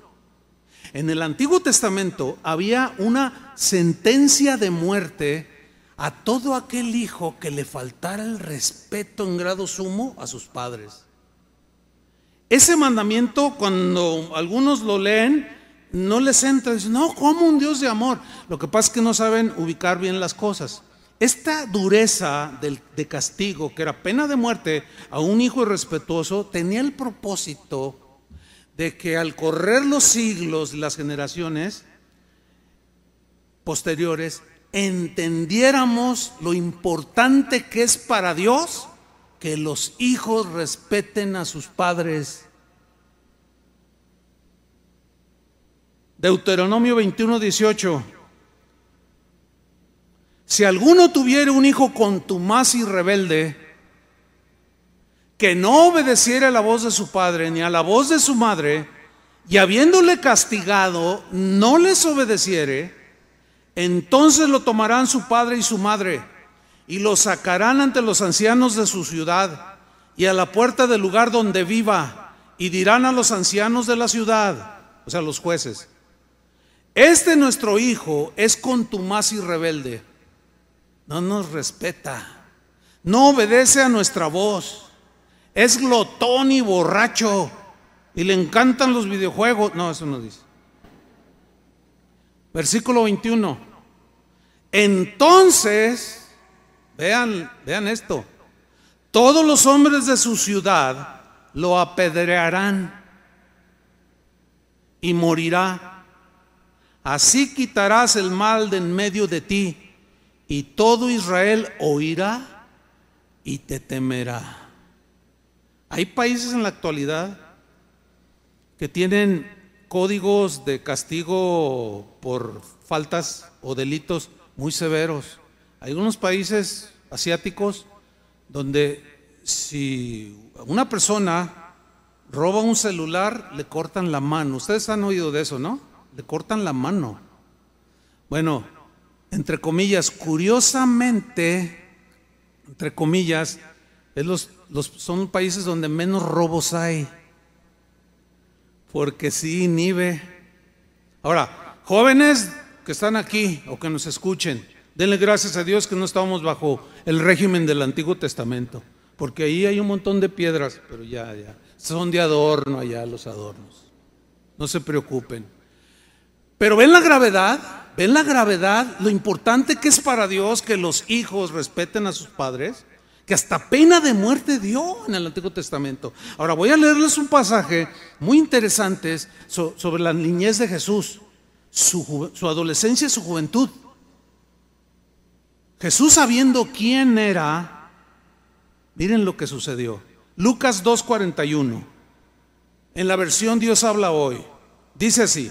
En el Antiguo Testamento había una sentencia de muerte a todo aquel hijo que le faltara el respeto en grado sumo a sus padres. Ese mandamiento, cuando algunos lo leen, no les entra. Dicen, no, como un Dios de amor? Lo que pasa es que no saben ubicar bien las cosas. Esta dureza de castigo, que era pena de muerte a un hijo irrespetuoso, tenía el propósito de que al correr los siglos, las generaciones posteriores, entendiéramos lo importante que es para Dios que los hijos respeten a sus padres. Deuteronomio 21, 18. Si alguno tuviera un hijo contumaz y rebelde, que no obedeciera a la voz de su padre ni a la voz de su madre, y habiéndole castigado, no les obedeciere, entonces lo tomarán su padre y su madre y lo sacarán ante los ancianos de su ciudad y a la puerta del lugar donde viva y dirán a los ancianos de la ciudad, o sea, los jueces, este nuestro hijo es contumaz y rebelde, no nos respeta, no obedece a nuestra voz, es glotón y borracho y le encantan los videojuegos, no, eso no dice. Versículo 21. Entonces, vean, vean esto. Todos los hombres de su ciudad lo apedrearán y morirá. Así quitarás el mal de en medio de ti y todo Israel oirá y te temerá. Hay países en la actualidad que tienen códigos de castigo por faltas o delitos muy severos. Hay algunos países asiáticos donde si una persona roba un celular, le cortan la mano. Ustedes han oído de eso, ¿no? Le cortan la mano. Bueno, entre comillas, curiosamente, entre comillas, es los, los, son países donde menos robos hay porque sí inhibe. Ahora, jóvenes que están aquí o que nos escuchen, denle gracias a Dios que no estamos bajo el régimen del Antiguo Testamento, porque ahí hay un montón de piedras, pero ya, ya, son de adorno allá los adornos. No se preocupen. Pero ven la gravedad, ven la gravedad, lo importante que es para Dios que los hijos respeten a sus padres que hasta pena de muerte dio en el Antiguo Testamento. Ahora voy a leerles un pasaje muy interesante sobre la niñez de Jesús, su, adolescencia y su juventud. Jesús sabiendo quién era, miren lo que sucedió. Lucas 2.41, en la versión Dios habla hoy, dice así,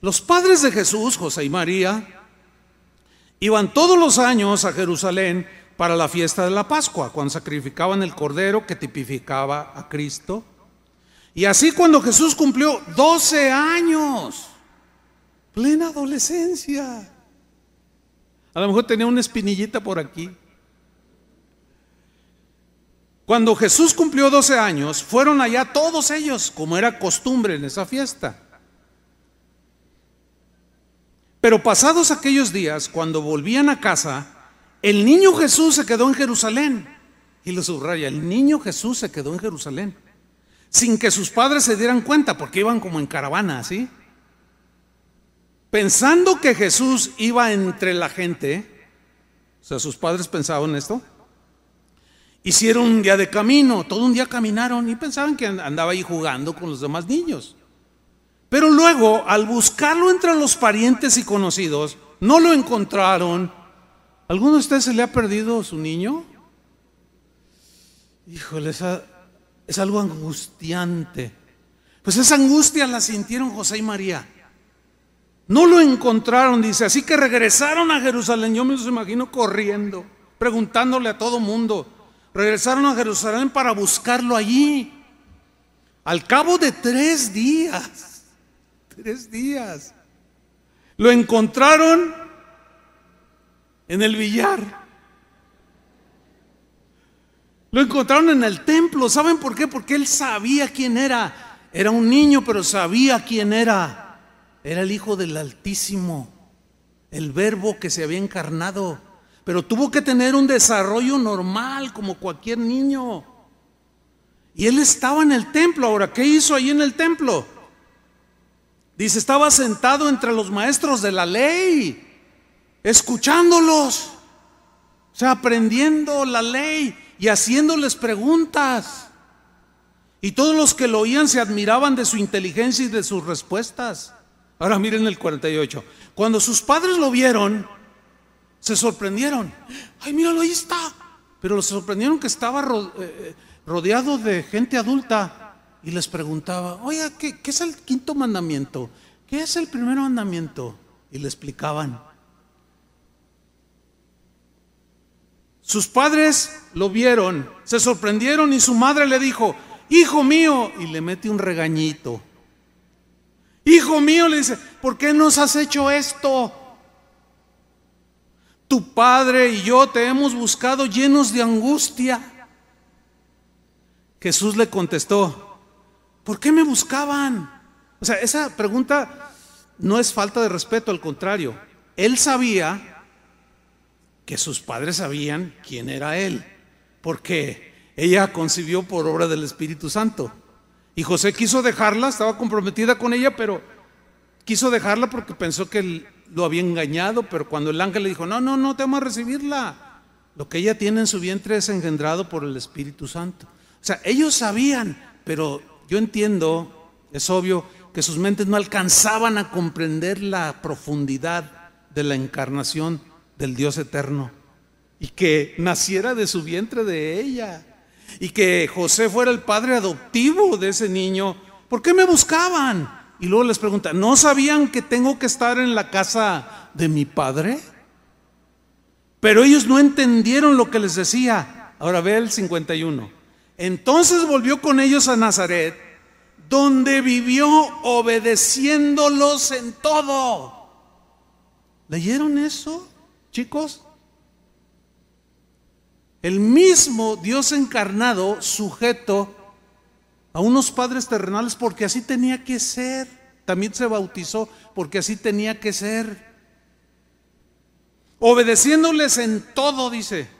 los padres de Jesús, José y María, iban todos los años a Jerusalén para la fiesta de la Pascua, cuando sacrificaban el cordero que tipificaba a Cristo. Y así cuando Jesús cumplió 12 años, plena adolescencia. A lo mejor tenía una espinillita por aquí. Cuando Jesús cumplió 12 años, fueron allá todos ellos, como era costumbre en esa fiesta. Pero pasados aquellos días, cuando volvían a casa, el niño Jesús se quedó en Jerusalén. Y lo subraya, el niño Jesús se quedó en Jerusalén. Sin que sus padres se dieran cuenta, porque iban como en caravana, ¿sí? Pensando que Jesús iba entre la gente, o sea, sus padres pensaban esto, Hicieron un día de camino, todo un día caminaron y pensaban que andaba ahí jugando con los demás niños. Pero luego, al buscarlo entre los parientes y conocidos, no lo encontraron. ¿Alguno de ustedes se le ha perdido su niño? Híjole, es algo angustiante. Pues esa angustia la sintieron José y María. No lo encontraron, dice, así que regresaron a Jerusalén. Yo me los imagino corriendo, preguntándole a todo mundo. Regresaron a Jerusalén para buscarlo allí. Al cabo de tres días, tres días, lo encontraron en el billar. Lo encontraron en el templo. ¿Saben por qué? Porque él sabía quién era. Era un niño, pero sabía quién era. Era el Hijo del Altísimo, el verbo que se había encarnado pero tuvo que tener un desarrollo normal como cualquier niño. Y él estaba en el templo. Ahora, ¿qué hizo ahí en el templo? Dice, estaba sentado entre los maestros de la ley, escuchándolos, o sea, aprendiendo la ley y haciéndoles preguntas. Y todos los que lo oían se admiraban de su inteligencia y de sus respuestas. Ahora miren el 48. Cuando sus padres lo vieron, se sorprendieron. Ay, míralo, ahí está. Pero se sorprendieron que estaba eh, eh, rodeado de gente adulta y les preguntaba, oye, ¿qué, ¿qué, es el quinto mandamiento? ¿Qué es el primer mandamiento? Y le explicaban. Sus padres lo vieron, se sorprendieron y su madre le dijo, hijo mío, y le mete un regañito. Hijo mío, le dice, ¿por qué nos has hecho esto? Tu padre y yo te hemos buscado llenos de angustia. Jesús le contestó, ¿por qué me buscaban? O sea, esa pregunta no es falta de respeto, al contrario. Él sabía que sus padres sabían quién era él, porque ella concibió por obra del Espíritu Santo. Y José quiso dejarla, estaba comprometida con ella, pero quiso dejarla porque pensó que lo había engañado, pero cuando el ángel le dijo, no, no, no, te vamos a recibirla. Lo que ella tiene en su vientre es engendrado por el Espíritu Santo. O sea, ellos sabían, pero yo entiendo, es obvio, que sus mentes no alcanzaban a comprender la profundidad de la encarnación del Dios eterno. Y que naciera de su vientre de ella. Y que José fuera el padre adoptivo de ese niño. ¿Por qué me buscaban? Y luego les pregunta, ¿no sabían que tengo que estar en la casa de mi padre? Pero ellos no entendieron lo que les decía. Ahora ve el 51. Entonces volvió con ellos a Nazaret, donde vivió obedeciéndolos en todo. ¿Leyeron eso, chicos? El mismo Dios encarnado, sujeto a unos padres terrenales porque así tenía que ser. También se bautizó porque así tenía que ser. Obedeciéndoles en todo, dice.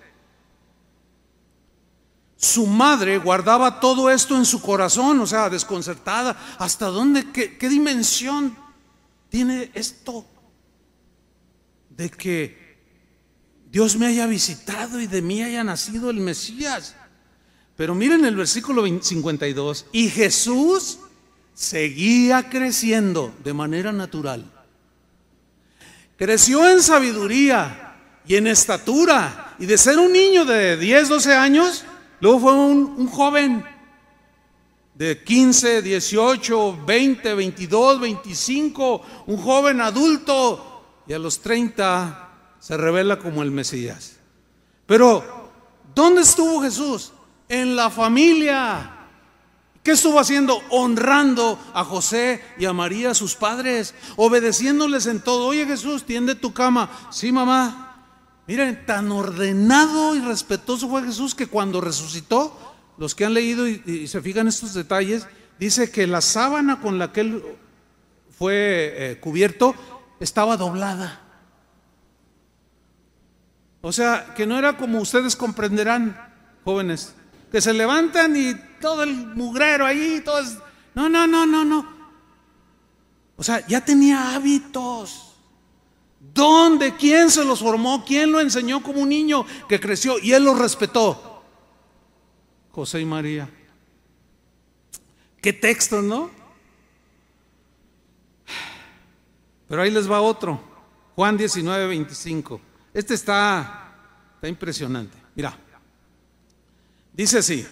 Su madre guardaba todo esto en su corazón, o sea, desconcertada. ¿Hasta dónde, qué, qué dimensión tiene esto? De que Dios me haya visitado y de mí haya nacido el Mesías. Pero miren el versículo 52, y Jesús seguía creciendo de manera natural. Creció en sabiduría y en estatura, y de ser un niño de 10, 12 años, luego fue un, joven de 15, 18, 20, 22, 25, un joven adulto, y a los 30 se revela como el Mesías. Pero, ¿dónde estuvo Jesús? en la familia. ¿Qué estuvo haciendo? Honrando a José y a María, sus padres, obedeciéndoles en todo. Oye Jesús, tiende tu cama. Sí, mamá. Miren, tan ordenado y respetuoso fue Jesús que cuando resucitó, los que han leído y, se fijan estos detalles, dice que la sábana con la que él fue eh, cubierto estaba doblada. O sea, que no era como ustedes comprenderán, jóvenes, que se levantan y todo el mugrero ahí, todo No, no, no, no, no. O sea, ya tenía hábitos. ¿Dónde? ¿Quién se los formó? ¿Quién lo enseñó como un niño que creció? Y él lo respetó. José y María. ¿Qué texto, no? Pero ahí les va otro. Juan 19, 25. Este está, está impresionante. Mira. Dice así.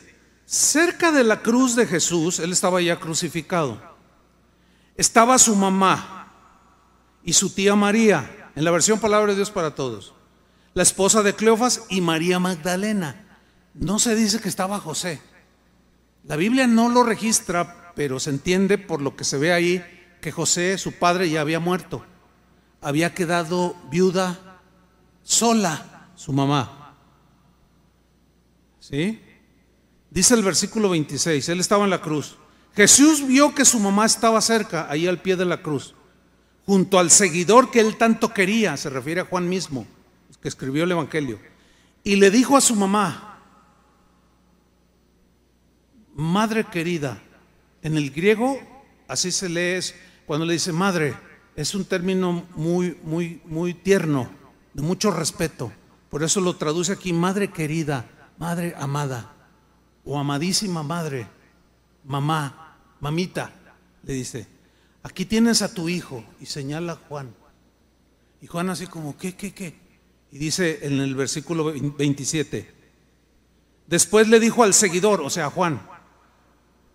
Cerca de la cruz de Jesús, él estaba ya crucificado. Estaba su mamá y su tía María, en la versión Palabra de Dios para Todos. La esposa de Cleofas y María Magdalena. No se dice que estaba José. La Biblia no lo registra, pero se entiende por lo que se ve ahí que José, su padre, ya había muerto. Había quedado viuda sola, su mamá. ¿Sí? Dice el versículo 26, él estaba en la cruz. Jesús vio que su mamá estaba cerca, ahí al pie de la cruz, junto al seguidor que él tanto quería, se refiere a Juan mismo, que escribió el Evangelio, y le dijo a su mamá, madre querida. En el griego así se lee cuando le dice madre, es un término muy, muy, muy tierno, de mucho respeto. Por eso lo traduce aquí madre querida, madre amada, o amadísima madre, mamá, mamita, le dice, aquí tienes a tu hijo, y señala a Juan. Y Juan así como, ¿qué, qué, qué? Y dice en el versículo 27, después le dijo al seguidor, o sea, Juan,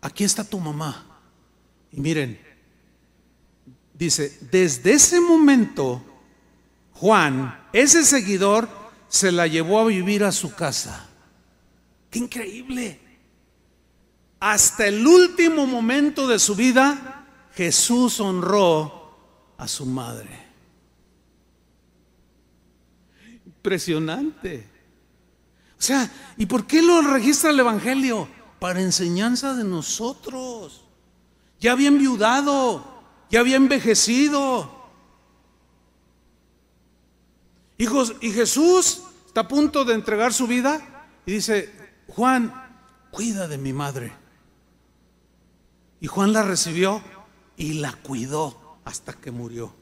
aquí está tu mamá. Y miren, dice, desde ese momento, Juan, ese seguidor, se la llevó a vivir a su casa. ¡Qué increíble! Hasta el último momento de su vida, Jesús honró a su madre. Impresionante. O sea, ¿y por qué lo registra el Evangelio? para enseñanza de nosotros. Ya había enviudado, ya había envejecido. Hijos, y Jesús está a punto de entregar su vida y dice, Juan, cuida de mi madre. Y Juan la recibió y la cuidó hasta que murió.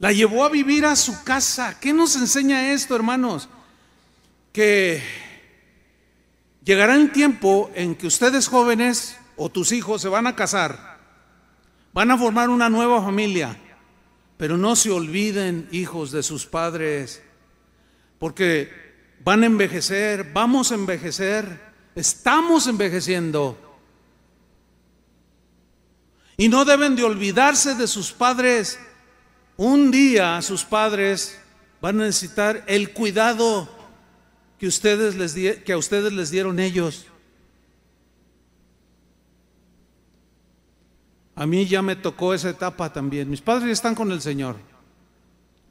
La llevó a vivir a su casa. ¿Qué nos enseña esto, hermanos? Que Llegará un tiempo en que ustedes jóvenes o tus hijos se van a casar, van a formar una nueva familia, pero no se olviden, hijos, de sus padres, porque van a envejecer, vamos a envejecer, estamos envejeciendo. Y no deben de olvidarse de sus padres. Un día sus padres van a necesitar el cuidado que, ustedes les que a ustedes les dieron ellos. A mí ya me tocó esa etapa también. Mis padres ya están con el Señor,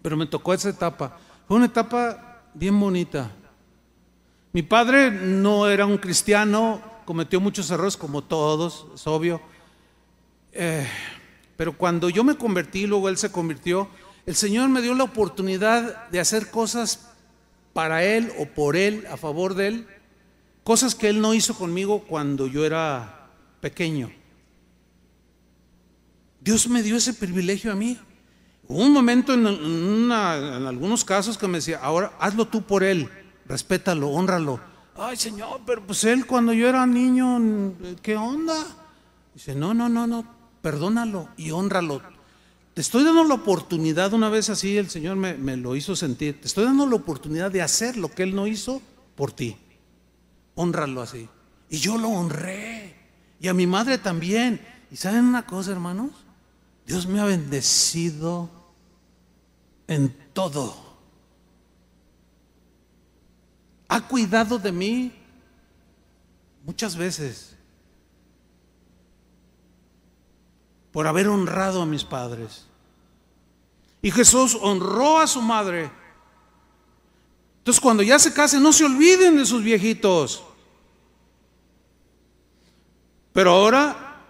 pero me tocó esa etapa. Fue una etapa bien bonita. Mi padre no era un cristiano, cometió muchos errores como todos, es obvio. Eh, pero cuando yo me convertí, luego él se convirtió, el Señor me dio la oportunidad de hacer cosas para Él o por Él, a favor de Él, cosas que Él no hizo conmigo cuando yo era pequeño. Dios me dio ese privilegio a mí. Hubo un momento en, en, algunos casos que me decía, ahora hazlo tú por Él, respétalo, honralo. Ay Señor, pero pues Él cuando yo era niño, ¿qué onda? Dice, no, no, no, no, perdónalo y honralo te estoy dando la oportunidad, una vez así el Señor me, lo hizo sentir, te estoy dando la oportunidad de hacer lo que Él no hizo por ti. Honralo así. Y yo lo honré. Y a mi madre también. ¿Y saben una cosa, hermanos? Dios me ha bendecido en todo. Ha cuidado de mí muchas veces por haber honrado a mis padres. Y Jesús honró a su madre. Entonces cuando ya se casen, no se olviden de sus viejitos. Pero ahora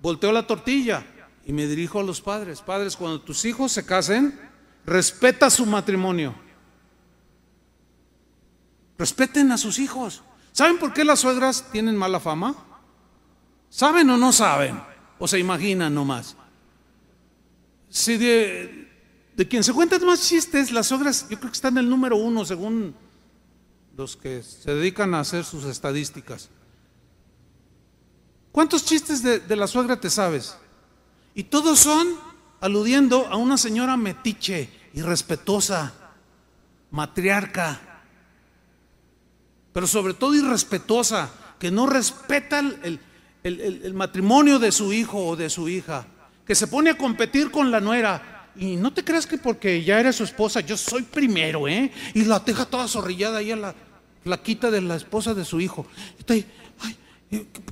volteo la tortilla y me dirijo a los padres. Padres, cuando tus hijos se casen, respeta su matrimonio. Respeten a sus hijos. ¿Saben por qué las suegras tienen mala fama? ¿Saben o no saben? ¿O se imaginan nomás? Si de, quien se cuentan más chistes, las obras yo creo que están en el número uno según los que se dedican a hacer sus estadísticas. ¿Cuántos chistes de, de la suegra te sabes? Y todos son aludiendo a una señora metiche, irrespetuosa, matriarca, pero sobre todo irrespetuosa, que no respeta el, el, matrimonio de su hijo o de su hija, que se pone a competir con la nuera. Y no te creas que porque ya eres su esposa, yo soy primero, ¿eh? Y la deja toda zorrillada ahí a la flaquita de la esposa de su hijo.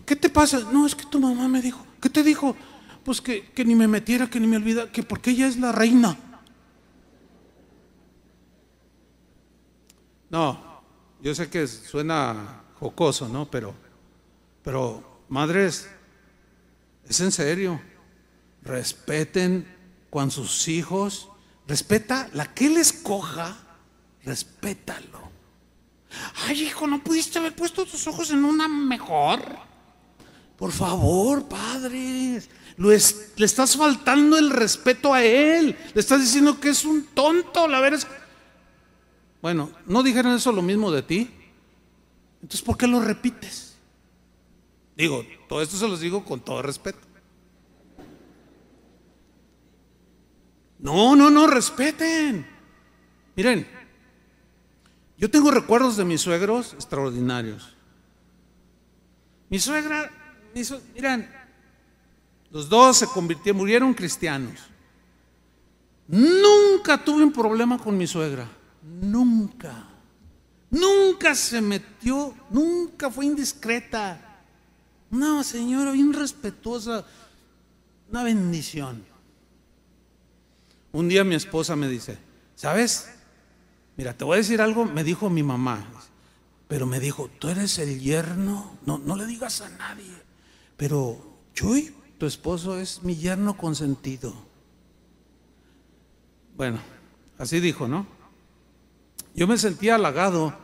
¿Qué te pasa? No, es que tu mamá me dijo. ¿Qué te dijo? Pues que, que ni me metiera, que ni me olvida, que porque ella es la reina. No, yo sé que suena jocoso, ¿no? Pero, pero madres, es en serio. Respeten con sus hijos, respeta la que él escoja, respétalo. Ay, hijo, ¿no pudiste haber puesto tus ojos en una mejor? Por favor, padres, le estás faltando el respeto a él. Le estás diciendo que es un tonto la veres bueno, ¿no dijeron eso lo mismo de ti? Entonces, ¿por qué lo repites? Digo, todo esto se los digo con todo respeto. No, no, no, respeten. Miren, yo tengo recuerdos de mis suegros extraordinarios. Mi suegra, miren, los dos se convirtieron, murieron cristianos. Nunca tuve un problema con mi suegra. Nunca. Nunca se metió, nunca fue indiscreta. No, señora, bien respetuosa. Una bendición. Un día mi esposa me dice, ¿sabes? Mira, te voy a decir algo, me dijo mi mamá, pero me dijo, tú eres el yerno, no, no le digas a nadie, pero Chuy, tu esposo es mi yerno consentido. Bueno, así dijo, ¿no? Yo me sentía halagado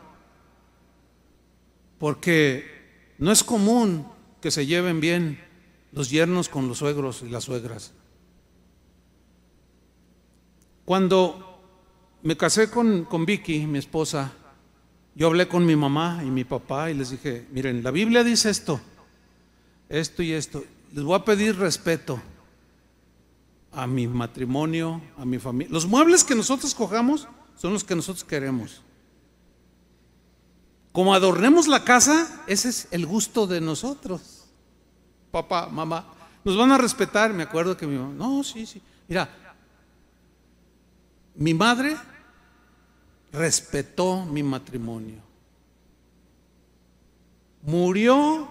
porque no es común que se lleven bien los yernos con los suegros y las suegras. Cuando me casé con, con Vicky, mi esposa, yo hablé con mi mamá y mi papá y les dije, miren, la Biblia dice esto, esto y esto. Les voy a pedir respeto a mi matrimonio, a mi familia. Los muebles que nosotros cojamos, son los que nosotros queremos. Como adornemos la casa, ese es el gusto de nosotros. Papá, mamá, nos van a respetar. Me acuerdo que mi mamá, no, sí, sí. Mira, mi madre respetó mi matrimonio. Murió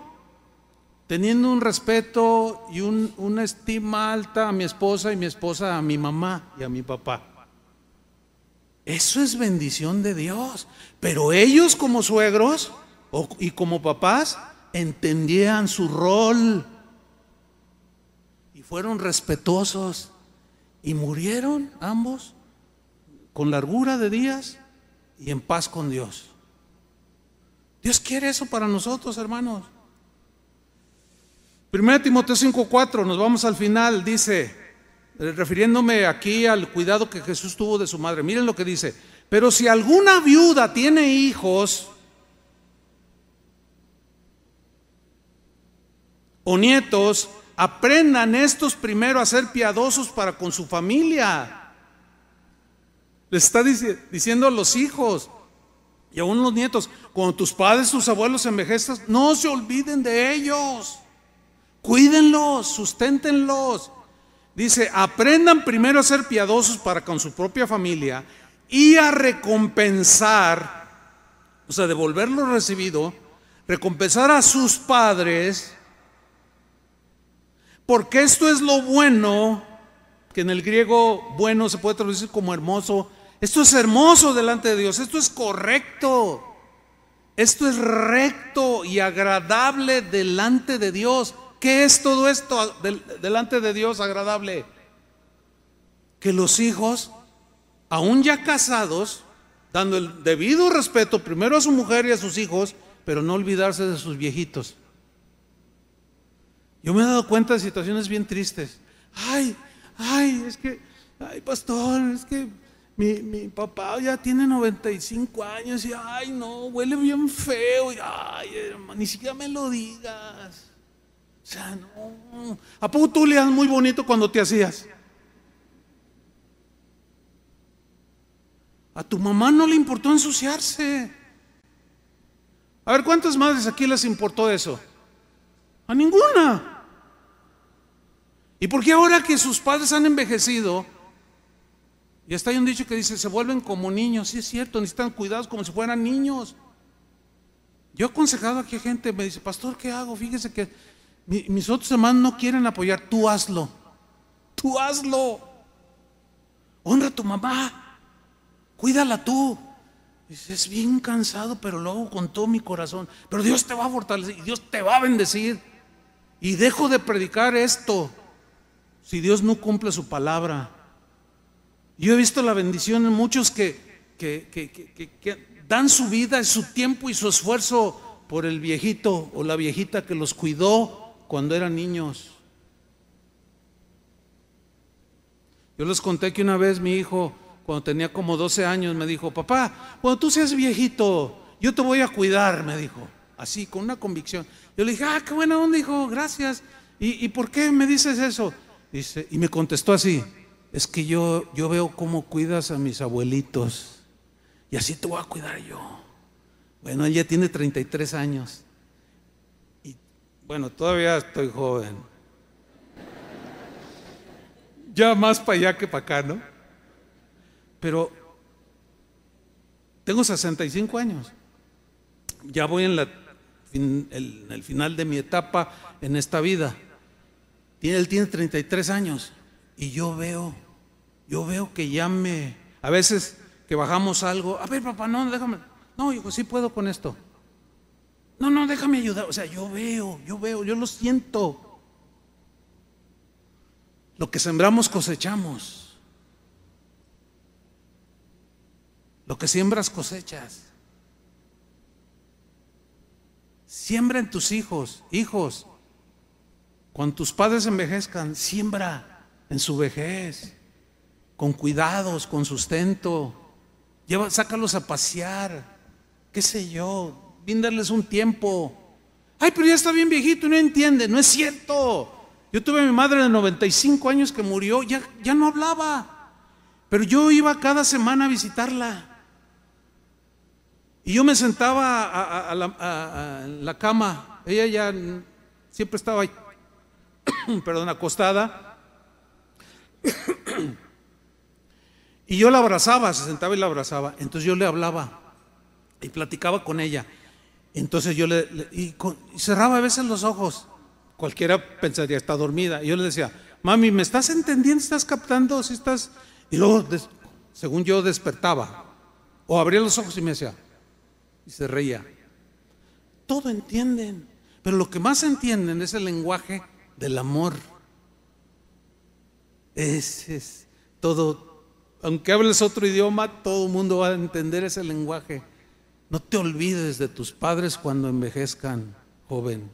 teniendo un respeto y una estima alta a mi esposa y mi esposa a mi mamá y a mi papá. Eso es bendición de Dios. Pero ellos como suegros y como papás entendían su rol fueron respetuosos y murieron ambos con largura de días y en paz con Dios. Dios quiere eso para nosotros, hermanos. 1 Timoteo 5:4, nos vamos al final, dice, eh, refiriéndome aquí al cuidado que Jesús tuvo de su madre. Miren lo que dice. Pero si alguna viuda tiene hijos o nietos, aprendan estos primero a ser piadosos para con su familia. Les está diciendo a los hijos y aún los nietos, cuando tus padres, tus abuelos envejezcan, no se olviden de ellos. Cuídenlos, susténtenlos. Dice, aprendan primero a ser piadosos para con su propia familia y a recompensar, o sea, devolver lo recibido, recompensar a sus padres, porque esto es lo bueno, que en el griego bueno se puede traducir como hermoso. Esto es hermoso delante de Dios, esto es correcto, esto es recto y agradable delante de Dios. ¿Qué es todo esto delante de Dios agradable? Que los hijos, aún ya casados, dando el debido respeto primero a su mujer y a sus hijos, pero no olvidarse de sus viejitos. Yo me he dado cuenta de situaciones bien tristes. Ay, ay, es que, ay, pastor, es que Mi, mi, papá ya tiene 95 años y, ay, no, huele bien feo. Y, ay, hermano, ni siquiera me lo digas. O sea, no. ¿A poco tú le das muy bonito cuando te hacías? A tu mamá no le importó ensuciarse. A ver, ¿cuántas madres aquí les importó eso? A ninguna. ¿Y por qué ahora que sus padres han envejecido, y está hay un dicho que dice, se vuelven como niños, sí es cierto, necesitan cuidados como si fueran niños. Yo he aconsejado aquí a gente, me dice, pastor, ¿qué hago? Fíjese que mis otros hermanos no quieren apoyar, tú hazlo, tú hazlo. Honra a tu mamá, cuídala tú. Dice, es bien cansado, pero lo hago con todo mi corazón. Pero Dios te va a fortalecer y Dios te va a bendecir. Y dejo de predicar esto si Dios no cumple su palabra. Yo he visto la bendición en muchos que, que, dan su vida, su tiempo y su esfuerzo por el viejito o la viejita que los cuidó cuando eran niños. Yo les conté que una vez mi hijo, cuando tenía como 12 años, me dijo, papá, cuando tú seas viejito, yo te voy a cuidar, me dijo, así, con una convicción. Yo le dije, ah, qué buena onda, hijo, gracias. ¿Y, ¿Y por qué me dices eso? Dice, y me contestó así, es que yo, yo veo cómo cuidas a mis abuelitos y así te voy a cuidar yo. Bueno, ella tiene 33 años y bueno, todavía estoy joven. Ya más para allá que para acá, ¿no? Pero tengo 65 años. Ya voy en, la, en el final de mi etapa en esta vida. Él tiene 33 años y yo veo yo veo que ya me, a veces que bajamos algo, a ver papá, no, déjame, no, hijo, sí puedo con esto. No, no, déjame ayudar. O sea, yo veo, yo veo, yo lo siento. Lo que sembramos cosechamos. Lo que siembras cosechas. Siembra en tus hijos, hijos. Cuando tus padres envejezcan, siembra en su vejez con cuidados, con sustento. Lleva, sácalos a pasear, qué sé yo, brindarles un tiempo. Ay, pero ya está bien viejito y no entiende, no es cierto. Yo tuve a mi madre de 95 años que murió, ya, ya no hablaba, pero yo iba cada semana a visitarla. Y yo me sentaba a, la, cama, ella ya siempre estaba ahí, perdón, acostada. Y yo la abrazaba, se sentaba y la abrazaba. Entonces yo le hablaba y platicaba con ella. Entonces yo le, y, cerraba a veces los ojos. Cualquiera pensaría, está dormida. Y yo le decía, mami, ¿me estás entendiendo? ¿Estás captando? ¿Si estás? Y luego, según yo, despertaba. O abría los ojos y me decía, y se reía. Todo entienden. Pero lo que más entienden es el lenguaje del amor. Ese es todo aunque hables otro idioma, todo el mundo va a entender ese lenguaje. No te olvides de tus padres cuando envejezcan, joven.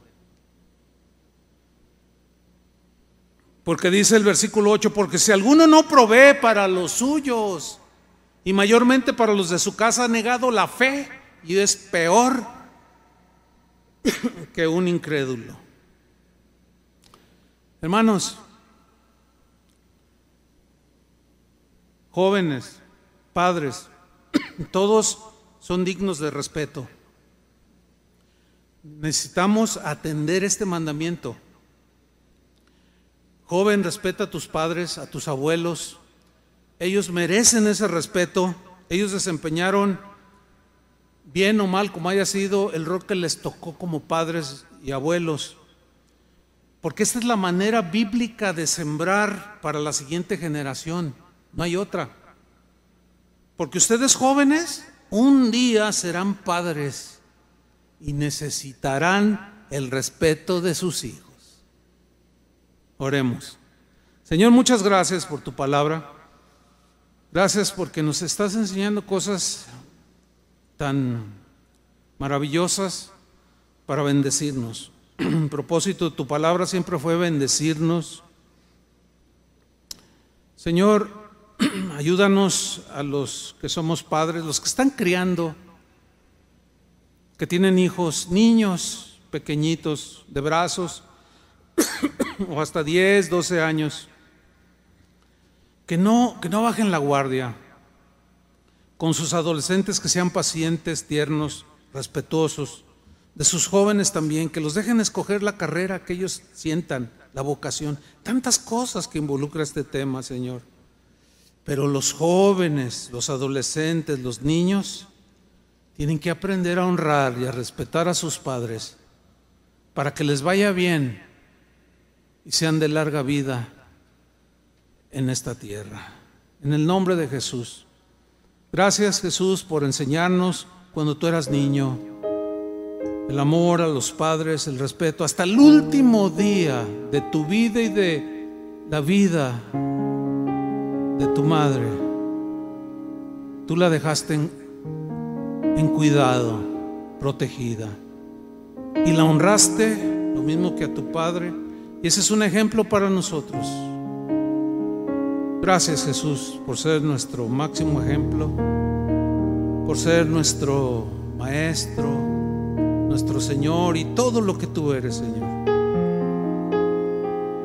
Porque dice el versículo 8, porque si alguno no provee para los suyos, y mayormente para los de su casa, ha negado la fe y es peor que un incrédulo. Hermanos, jóvenes, padres, todos son dignos de respeto. Necesitamos atender este mandamiento. Joven, respeta a tus padres, a tus abuelos. Ellos merecen ese respeto. Ellos desempeñaron, bien o mal como haya sido, el rol que les tocó como padres y abuelos. Porque esta es la manera bíblica de sembrar para la siguiente generación. No hay otra. Porque ustedes jóvenes un día serán padres y necesitarán el respeto de sus hijos. Oremos. Señor, muchas gracias por tu palabra. Gracias porque nos estás enseñando cosas tan maravillosas para bendecirnos. Propósito de tu palabra siempre fue bendecirnos. Señor, ayúdanos a los que somos padres, los que están criando, que tienen hijos, niños pequeñitos de brazos, o hasta 10, 12 años, que no, que no bajen la guardia, con sus adolescentes que sean pacientes, tiernos, respetuosos, de sus jóvenes también, que los dejen escoger la carrera que ellos sientan, la vocación, tantas cosas que involucra este tema, Señor. Pero los jóvenes, los adolescentes, los niños, tienen que aprender a honrar y a respetar a sus padres para que les vaya bien y sean de larga vida en esta tierra. En el nombre de Jesús. Gracias Jesús por enseñarnos cuando tú eras niño el amor a los padres, el respeto, hasta el último día de tu vida y de la vida de tu madre. Tú la dejaste en, cuidado, protegida. Y la honraste lo mismo que a tu padre. Y ese es un ejemplo para nosotros. Gracias Jesús por ser nuestro máximo ejemplo, por ser nuestro maestro, nuestro Señor y todo lo que tú eres, Señor.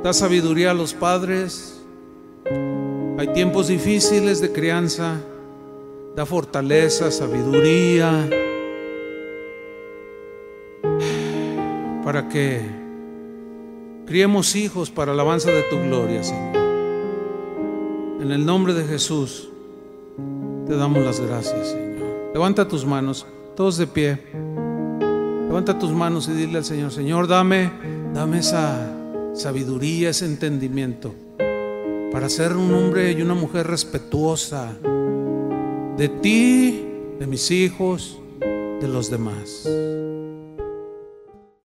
Da sabiduría a los padres. Hay tiempos difíciles de crianza. Da fortaleza, sabiduría. Para que criemos hijos para alabanza de tu gloria, Señor. En el nombre de Jesús te damos las gracias, Señor. Levanta tus manos, todos de pie. Levanta tus manos y dile al Señor, Señor, dame, dame esa sabiduría, ese entendimiento para ser un hombre y una mujer respetuosa de ti, de mis hijos, de los demás.